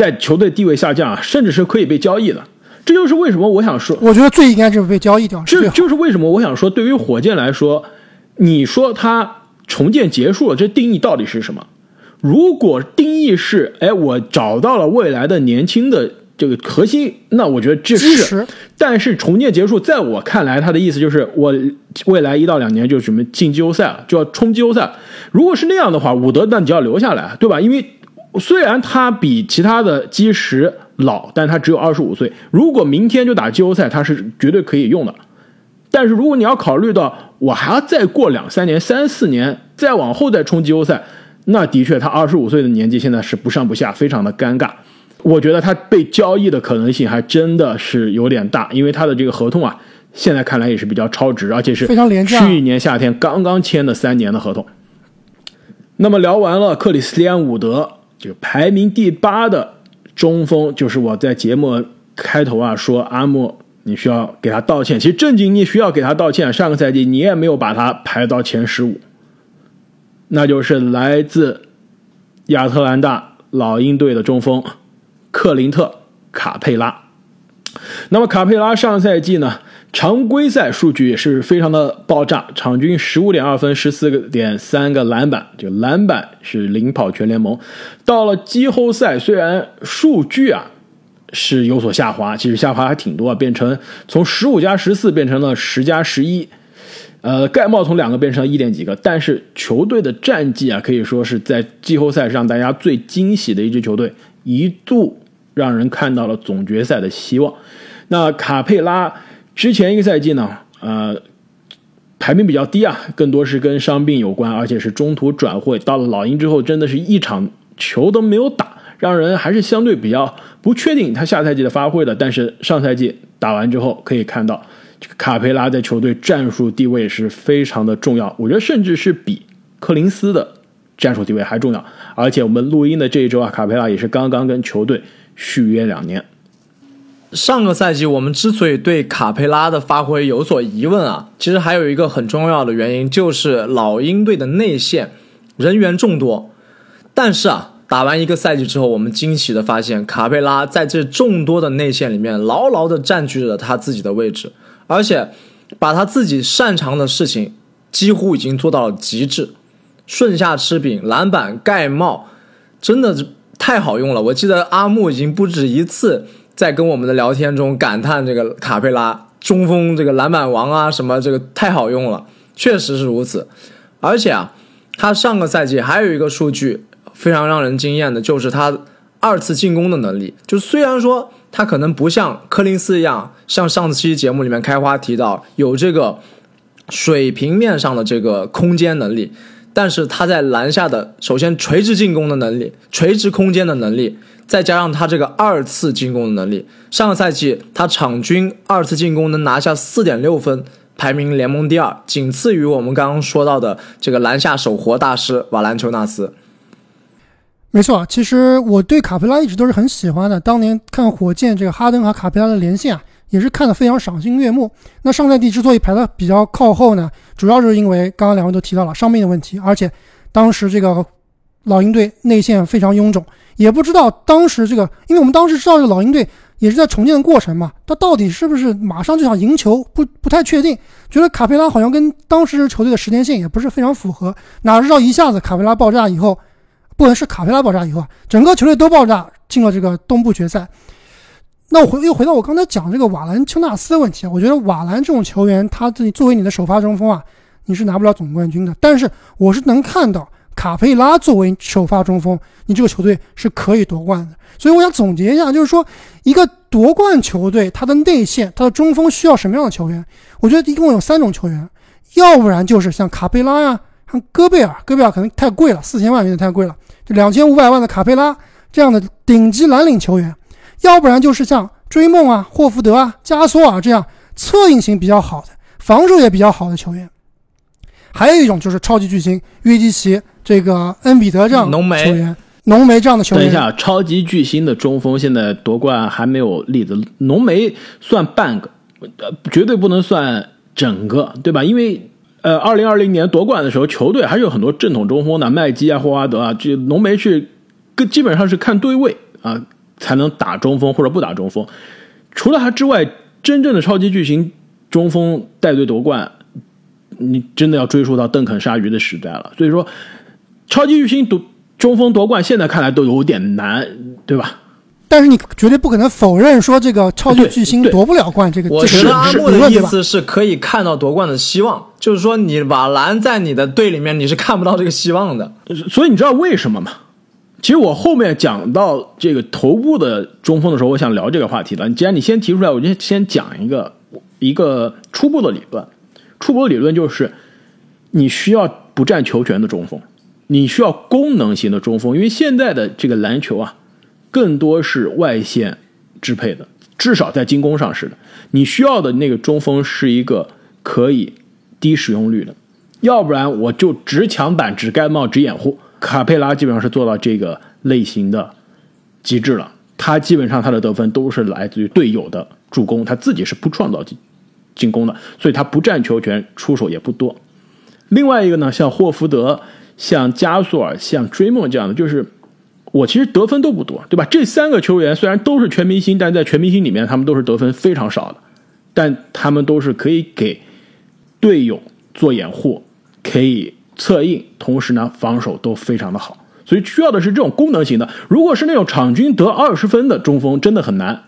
在球队地位下降啊，甚至是可以被交易的。这就是为什么我想说，我觉得最应该就是被交易掉。这就是为什么我想说，对于火箭来说，你说他重建结束了，这定义到底是什么？如果定义是，哎，我找到了未来的年轻的。这个核心，那我觉得这是，但是重建结束，在我看来，他的意思就是我未来一到两年就准备进季后赛了，就要冲季后赛。如果是那样的话，伍德那你就要留下来，对吧？因为虽然他比其他的基石老，但他只有二十五岁。如果明天就打季后赛，他是绝对可以用的。但是如果你要考虑到我还要再过两三年、三四年，再往后再冲季后赛，那的确他二十五岁的年纪现在是不上不下，非常的尴尬。我觉得他被交易的可能性还真的是有点大，因为他的这个合同啊，现在看来也是比较超值，而且是非常廉价。去年夏天刚刚签的三年的合同。那么聊完了克里斯蒂安·伍德，就排名第八的中锋，就是我在节目开头啊说阿莫，你需要给他道歉。其实正经你需要给他道歉，上个赛季你也没有把他排到前十五，那就是来自亚特兰大老鹰队的中锋。克林特·卡佩拉，那么卡佩拉上赛季呢，常规赛数据也是非常的爆炸，场均十五点二分，十四个点三个篮板，这个篮板是领跑全联盟。到了季后赛，虽然数据啊是有所下滑，其实下滑还挺多啊，变成从十五加十四变成了十加十一，呃，盖帽从两个变成了一点几个，但是球队的战绩啊，可以说是在季后赛上大家最惊喜的一支球队。一度让人看到了总决赛的希望。那卡佩拉之前一个赛季呢，呃，排名比较低啊，更多是跟伤病有关，而且是中途转会到了老鹰之后，真的是一场球都没有打，让人还是相对比较不确定他下赛季的发挥的。但是上赛季打完之后，可以看到这个卡佩拉在球队战术地位是非常的重要，我觉得甚至是比柯林斯的。战术地位还重要，而且我们录音的这一周啊，卡佩拉也是刚刚跟球队续约两年。上个赛季我们之所以对卡佩拉的发挥有所疑问啊，其实还有一个很重要的原因，就是老鹰队的内线人员众多。但是啊，打完一个赛季之后，我们惊喜的发现，卡佩拉在这众多的内线里面牢牢的占据着他自己的位置，而且把他自己擅长的事情几乎已经做到了极致。顺下吃饼，篮板盖帽，真的是太好用了。我记得阿木已经不止一次在跟我们的聊天中感叹这个卡佩拉中锋这个篮板王啊，什么这个太好用了，确实是如此。而且啊，他上个赛季还有一个数据非常让人惊艳的，就是他二次进攻的能力。就虽然说他可能不像柯林斯一样，像上期节目里面开花提到有这个水平面上的这个空间能力。但是他在篮下的首先垂直进攻的能力、垂直空间的能力，再加上他这个二次进攻的能力，上个赛季他场均二次进攻能拿下四点六分，排名联盟第二，仅次于我们刚刚说到的这个篮下手活大师瓦兰丘纳斯。没错，其实我对卡佩拉一直都是很喜欢的。当年看火箭这个哈登和卡佩拉的连线啊。也是看得非常赏心悦目。那上赛季之所以排的比较靠后呢，主要是因为刚刚两位都提到了伤病的问题，而且当时这个老鹰队内线非常臃肿，也不知道当时这个，因为我们当时知道这个老鹰队也是在重建的过程嘛，他到底是不是马上就想赢球，不不太确定。觉得卡佩拉好像跟当时球队的时间线也不是非常符合，哪知道一下子卡佩拉爆炸以后，不能是卡佩拉爆炸以后啊，整个球队都爆炸进了这个东部决赛。那我回又回到我刚才讲这个瓦兰丘纳斯的问题，我觉得瓦兰这种球员，他自己作为你的首发中锋啊，你是拿不了总冠军的。但是我是能看到卡佩拉作为首发中锋，你这个球队是可以夺冠的。所以我想总结一下，就是说一个夺冠球队，它的内线、它的中锋需要什么样的球员？我觉得一共有三种球员，要不然就是像卡佩拉呀，像戈贝尔，戈贝尔可能太贵了，四千万有点太贵了，就两千五百万的卡佩拉这样的顶级蓝领球员；要不然就是像追梦啊、霍福德啊、加索尔这样策应型比较好的、防守也比较好的球员。还有一种就是超级巨星约基奇、这个恩比德这样浓眉球员，浓眉这样的球员。等一下，超级巨星的中锋现在夺冠还没有例子，浓眉算半个，呃，绝对不能算整个，对吧？因为呃，二零二零年夺冠的时候，球队还是有很多正统中锋的，麦基啊、霍华德啊，这浓眉是跟基本上是看对位啊才能打中锋或者不打中锋。除了他之外，真正的超级巨星中锋带队夺冠。你真的要追溯到邓肯鲨鱼的时代了，所以说，超级巨星夺中锋夺冠，现在看来都有点难，对吧？但是你绝对不可能否认说这个超级巨星夺不了冠这个我这个觉得阿木？的意思是可以看到夺冠的希望，就是说你瓦兰在你的队里面你是看不到这个希望的。所以你知道为什么吗？其实我后面讲到这个头部的中锋的时候，我想聊这个话题了。既然你先提出来，我就先讲一个一个初步的理论。初步的理论就是，你需要不占球权的中锋，你需要功能型的中锋，因为现在的这个篮球啊，更多是外线支配的，至少在进攻上是的。你需要的那个中锋是一个可以低使用率的，要不然我就只抢板、只盖帽、只掩护。卡佩拉基本上是做到这个类型的极致了，他基本上他的得分都是来自于队友的助攻，他自己是不创造进进攻的，所以他不占球权，出手也不多。另外一个呢，像霍福德、像加索尔、像追梦这样的，就是我其实得分都不多，对吧？这三个球员虽然都是全明星，但在全明星里面，他们都是得分非常少的，但他们都是可以给队友做掩护，可以策应，同时呢防守都非常的好。所以需要的是这种功能型的。如果是那种场均得二十分的中锋，真的很难。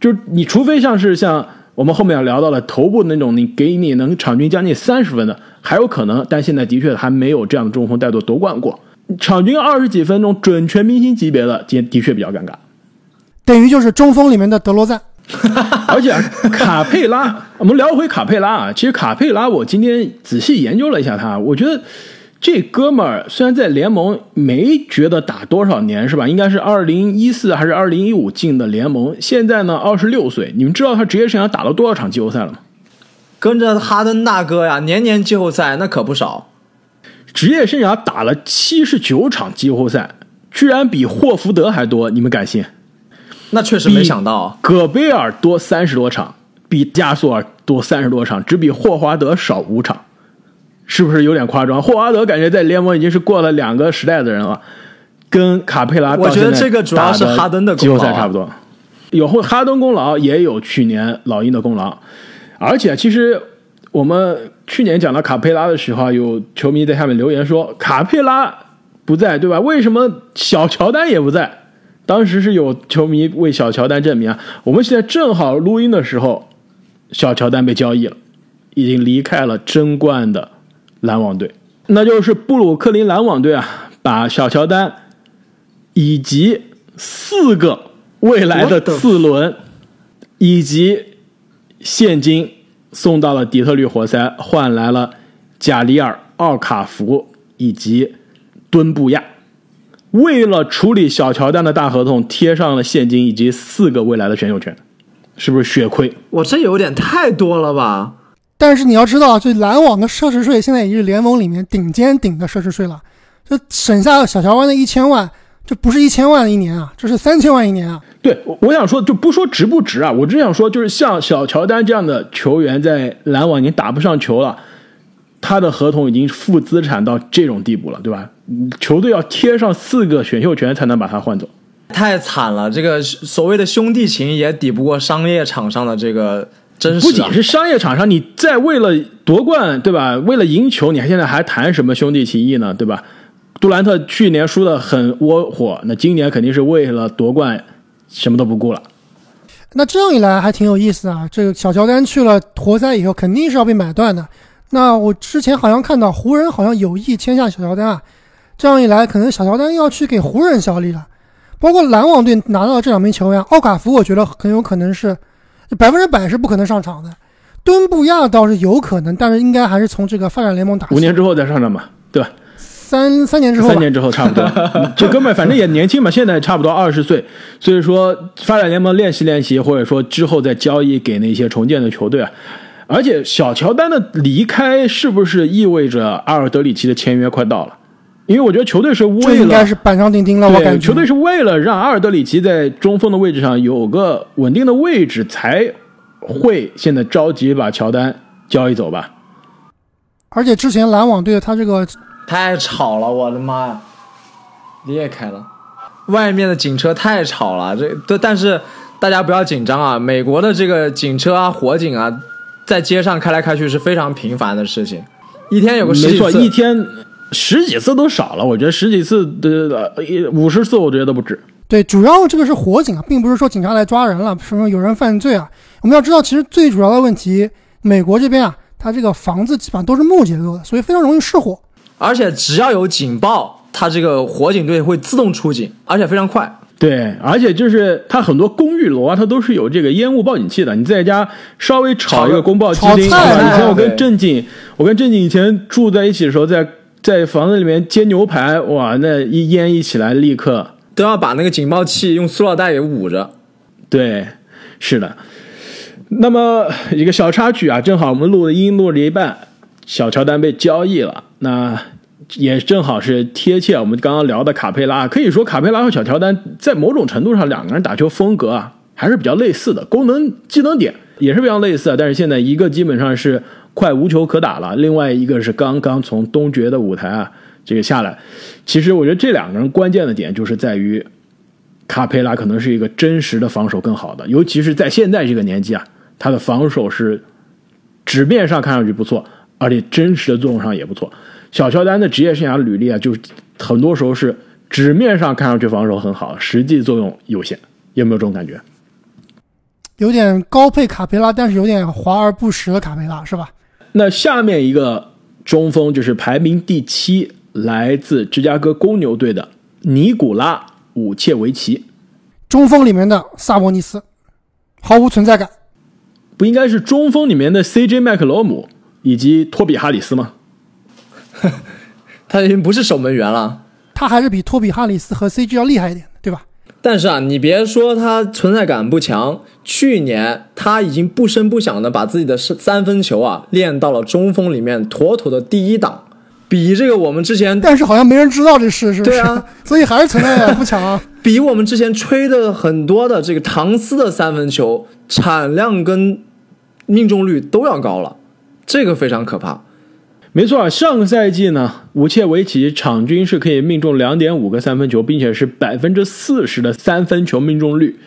就是你除非像是像我们后面要聊到了头部那种，你给你能场均将近三十分的，还有可能。但现在的确还没有这样的中锋带队夺冠过。场均二十几分钟准全明星级别的，今天的确比较尴尬。等于就是中锋里面的德罗赞。而且卡佩拉，我们聊回卡佩拉啊。其实卡佩拉，我今天仔细研究了一下他，我觉得这哥们儿虽然在联盟没觉得打多少年是吧？应该是二零一四还是二零一五进的联盟，现在呢二十六岁。你们知道他职业生涯打了多少场季后赛了吗？跟着哈登大哥呀，年年季后赛那可不少。职业生涯打了七十九场季后赛，居然比霍福德还多，你们敢信？那确实没想到，戈贝尔多三十多场，比加索尔多三十多场，只比霍华德少五场，是不是有点夸张？霍华德感觉在联盟已经是过了两个时代的人了，跟卡佩拉我觉得这个主要是哈登的季后功劳啊赛差不多，有后哈登功劳，也有去年老鹰的功劳，而且其实我们去年讲到卡佩拉的时候，有球迷在下面留言说卡佩拉不在，对吧？为什么小乔丹也不在？当时是有球迷为小乔丹证明啊。我们现在正好录音的时候，小乔丹被交易了，已经离开了争冠的篮网队，那就是布鲁克林篮网队啊，把小乔丹以及四个未来的次轮以及现金送到了底特律活塞，换来了贾里尔、奥卡福以及敦布亚。为了处理小乔丹的大合同，贴上了现金以及四个未来的选秀权，是不是血亏？我这有点太多了吧？但是你要知道，这篮网的奢侈税现在已经是联盟里面顶尖顶的奢侈税了，就省下小乔湾的一千万，这不是一千万一年啊，这是三千万一年啊。对，我我想说，就不说值不值啊，我只想说，就是像小乔丹这样的球员，在篮网已经打不上球了，他的合同已经负资产到这种地步了，对吧？嗯球队要贴上四个选秀权才能把他换走。太惨了，这个所谓的兄弟情也抵不过商业场上的这个真实、啊。不仅是商业场上，你在为了夺冠，对吧？为了赢球，你还现在还谈什么兄弟情谊呢，对吧？杜兰特去年输的很窝火，那今年肯定是为了夺冠，什么都不顾了。那这样一来还挺有意思啊！这个小乔丹去了活塞以后，肯定是要被买断的。那我之前好像看到湖人好像有意签下小乔丹啊，这样一来，可能小乔丹要去给湖人效力了。包括篮网队拿到这两名球员，奥卡福我觉得很有可能是百分之百是不可能上场的。敦布亚倒是有可能，但是应该还是从这个发展联盟打。五年之后再上场吧，对吧？三三年之后，三年之后差不多。这哥们反正也年轻嘛，现在差不多二十岁，所以说发展联盟练习练习，或者说之后再交易给那些重建的球队啊。而且小乔丹的离开是不是意味着阿尔德里奇的签约快到了？因为我觉得球队是为了应该是板上钉钉了。我感觉球队是为了让阿尔德里奇在中锋的位置上有个稳定的位置，才会现在着急把乔丹交易走吧。而且之前篮网队他这个。太吵了，我的妈呀！裂开了，外面的警车太吵了。这，但但是大家不要紧张啊！美国的这个警车啊，火警啊，在街上开来开去是非常频繁的事情，一天有个十几次，一天十几次都少了。我觉得十几次的五十次，我觉得都不止。对，主要这个是火警啊，并不是说警察来抓人了，什么有人犯罪啊。我们要知道，其实最主要的问题，美国这边啊，它这个房子基本上都是木结构的，所以非常容易失火。而且只要有警报，它这个火警队会自动出警，而且非常快。对，而且就是它很多公寓楼啊，它都是有这个烟雾报警器的。你在家稍微炒一个公报机灵，以前我跟正经，我跟正经以前住在一起的时候，在在房子里面煎牛排，哇，那一烟一起来，立刻都要把那个警报器用塑料袋给捂着。对，是的。那么一个小插曲啊，正好我们录的音录了一半，小乔丹被交易了。那也正好是贴切我们刚刚聊的卡佩拉，可以说卡佩拉和小乔丹在某种程度上两个人打球风格啊还是比较类似的，功能技能点也是非常类似。但是现在一个基本上是快无球可打了，另外一个是刚刚从东决的舞台啊这个下来。其实我觉得这两个人关键的点就是在于卡佩拉可能是一个真实的防守更好的，尤其是在现在这个年纪啊，他的防守是纸面上看上去不错。而且真实的作用上也不错。小乔丹的职业生涯履历啊，就是很多时候是纸面上看上去防守很好，实际作用有限。有没有这种感觉？有点高配卡佩拉，但是有点华而不实的卡佩拉，是吧？那下面一个中锋就是排名第七，来自芝加哥公牛队的尼古拉·武切维奇。中锋里面的萨博尼斯，毫无存在感。不应该是中锋里面的 CJ 麦克罗姆？以及托比哈里斯吗？他已经不是守门员了，他还是比托比哈里斯和 C.J. 要厉害一点，对吧？但是啊，你别说他存在感不强，去年他已经不声不响的把自己的三分球啊练到了中锋里面妥妥的第一档，比这个我们之前，但是好像没人知道这事，是不是？对啊，所以还是存在感不强啊。比我们之前吹的很多的这个唐斯的三分球产量跟命中率都要高了。这个非常可怕，没错。上个赛季呢，武切维奇场均是可以命中两点五个三分球，并且是百分之四十的三分球命中率，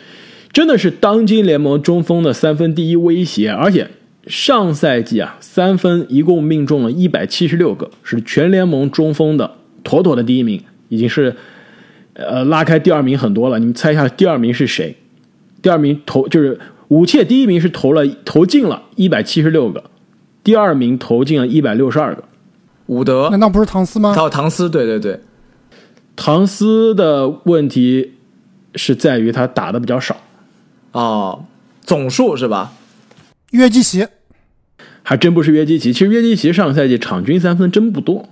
真的是当今联盟中锋的三分第一威胁。而且上赛季啊，三分一共命中了一百七十六个，是全联盟中锋的妥妥的第一名，已经是呃拉开第二名很多了。你们猜一下第二名是谁？第二名投就是武切，第一名是投了投进了一百七十六个。第二名投进了一百六十二个，伍德难道不是唐斯吗？还有唐斯，对对对，唐斯的问题是在于他打的比较少，哦，总数是吧？约基奇。还真不是约基奇，其实约基奇上个赛季场均三分真不多，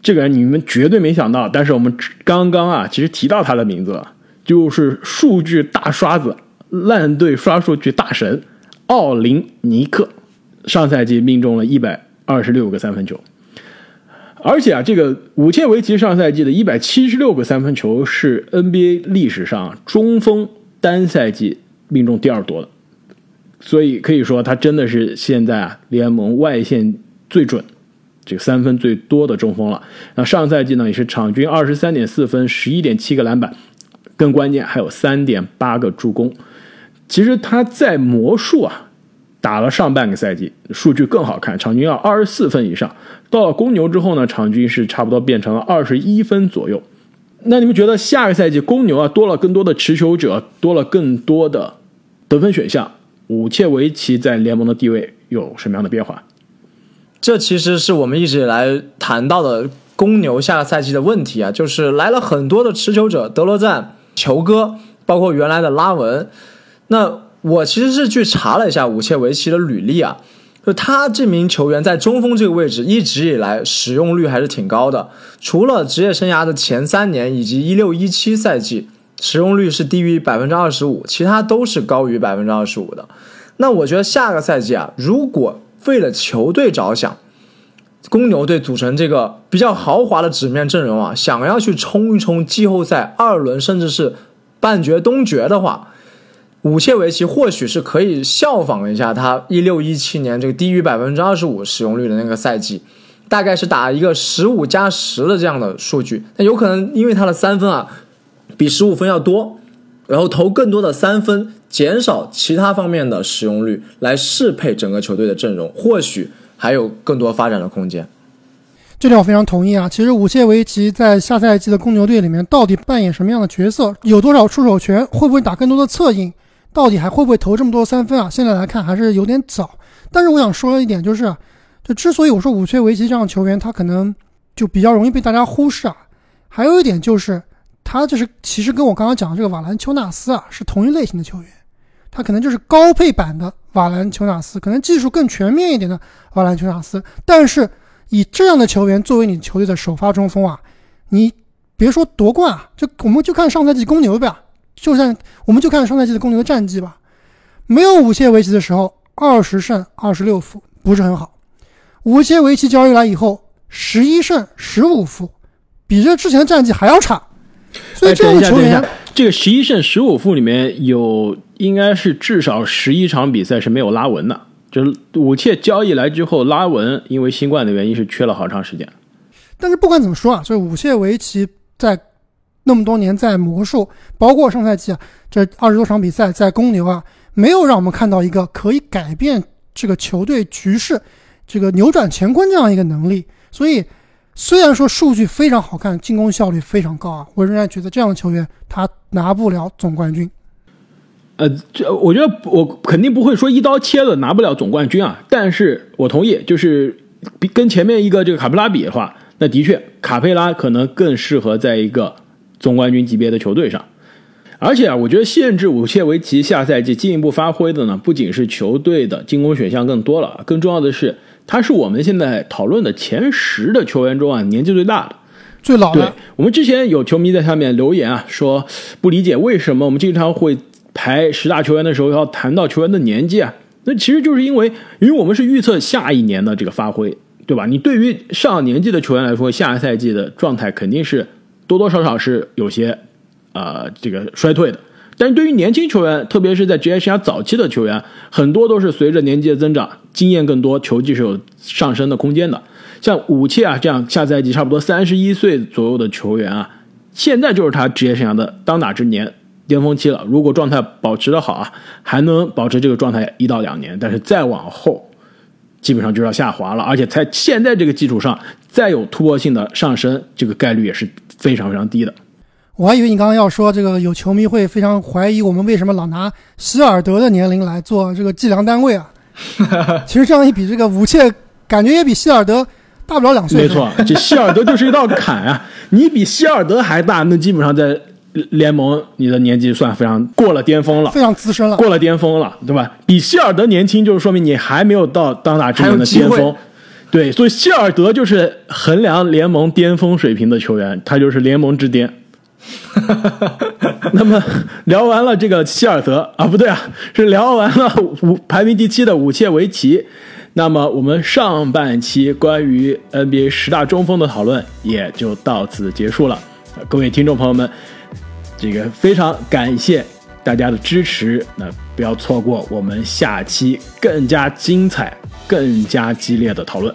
这个人你们绝对没想到，但是我们刚刚啊，其实提到他的名字了，就是数据大刷子、烂队刷数据大神奥林尼克。上赛季命中了一百二十六个三分球，而且啊，这个武切维奇上赛季的一百七十六个三分球是 NBA 历史上中锋单赛季命中第二多的，所以可以说他真的是现在啊联盟外线最准、这个三分最多的中锋了。那上赛季呢也是场均二十三点四分、十一点七个篮板，更关键还有三点八个助攻。其实他在魔术啊。打了上半个赛季，数据更好看，场均要二十四分以上。到了公牛之后呢，场均是差不多变成了二十一分左右。那你们觉得下个赛季公牛啊多了更多的持球者，多了更多的得分选项，武切维奇在联盟的地位有什么样的变化？这其实是我们一直以来谈到的公牛下个赛季的问题啊，就是来了很多的持球者，德罗赞、球哥，包括原来的拉文。那我其实是去查了一下武切维奇的履历啊，就他这名球员在中锋这个位置一直以来使用率还是挺高的，除了职业生涯的前三年以及一六一七赛季使用率是低于百分之二十五，其他都是高于百分之二十五的。那我觉得下个赛季啊，如果为了球队着想，公牛队组成这个比较豪华的纸面阵容啊，想要去冲一冲季后赛二轮甚至是半决、东决的话，武切维奇或许是可以效仿一下他一六一七年这个低于百分之二十五使用率的那个赛季，大概是打一个十五加十的这样的数据。那有可能因为他的三分啊比十五分要多，然后投更多的三分，减少其他方面的使用率，来适配整个球队的阵容，或许还有更多发展的空间。这点我非常同意啊！其实武切维奇在下赛季的公牛队里面到底扮演什么样的角色，有多少出手权，会不会打更多的策应，到底还会不会投这么多三分啊？现在来看还是有点早。但是我想说一点就是，就之所以我说武切维奇这样的球员，他可能就比较容易被大家忽视啊。还有一点就是，他就是其实跟我刚刚讲的这个瓦兰丘纳斯啊是同一类型的球员，他可能就是高配版的瓦兰丘纳斯，可能技术更全面一点的瓦兰丘纳斯，但是。以这样的球员作为你球队的首发中锋啊，你别说夺冠啊，就我们就看上赛季公牛吧，就算我们就看上赛季的公牛的战绩吧，没有武切维奇的时候，二十胜二十六负不是很好，武切维奇交易来以后，十一胜十五负，比这之前的战绩还要差，所以这样的球员，这个十一胜十五负里面有应该是至少十一场比赛是没有拉文的。就是武切交易来之后，拉文因为新冠的原因是缺了好长时间。但是不管怎么说啊，就是武切维奇在那么多年在魔术，包括上赛季啊这二十多场比赛在公牛啊，没有让我们看到一个可以改变这个球队局势、这个扭转乾坤这样一个能力。所以虽然说数据非常好看，进攻效率非常高啊，我仍然觉得这样的球员他拿不了总冠军。呃，这我觉得我肯定不会说一刀切了拿不了总冠军啊，但是我同意，就是比跟前面一个这个卡佩拉比的话，那的确卡佩拉可能更适合在一个总冠军级别的球队上，而且啊，我觉得限制武切维奇下赛季进一步发挥的呢，不仅是球队的进攻选项更多了，更重要的是他是我们现在讨论的前十的球员中啊年纪最大的。最老的。对我们之前有球迷在下面留言啊，说不理解为什么我们经常会。排十大球员的时候要谈到球员的年纪啊，那其实就是因为，因为我们是预测下一年的这个发挥，对吧？你对于上年纪的球员来说，下个赛季的状态肯定是多多少少是有些，呃，这个衰退的。但是对于年轻球员，特别是在职业生涯早期的球员，很多都是随着年纪的增长，经验更多，球技是有上升的空间的。像武切啊这样下赛季差不多三十一岁左右的球员啊，现在就是他职业生涯的当打之年。巅峰期了，如果状态保持的好啊，还能保持这个状态一到两年，但是再往后，基本上就要下滑了。而且在现在这个基础上，再有突破性的上升，这个概率也是非常非常低的。我还以为你刚刚要说这个，有球迷会非常怀疑我们为什么老拿希尔德的年龄来做这个计量单位啊。其实这样一比，这个武切感觉也比希尔德大不了两岁。没错，这希尔德就是一道坎啊！你比希尔德还大，那基本上在。联盟，你的年纪算非常过了巅峰了，非常资深了，过了巅峰了，对吧？比希尔德年轻，就是说明你还没有到当打之年的巅峰。对，所以希尔德就是衡量联盟巅峰水平的球员，他就是联盟之巅。那么聊完了这个希尔德啊，不对啊，是聊完了五排名第七的武切维奇。那么我们上半期关于 NBA 十大中锋的讨论也就到此结束了。各位听众朋友们。这个非常感谢大家的支持，那不要错过我们下期更加精彩、更加激烈的讨论。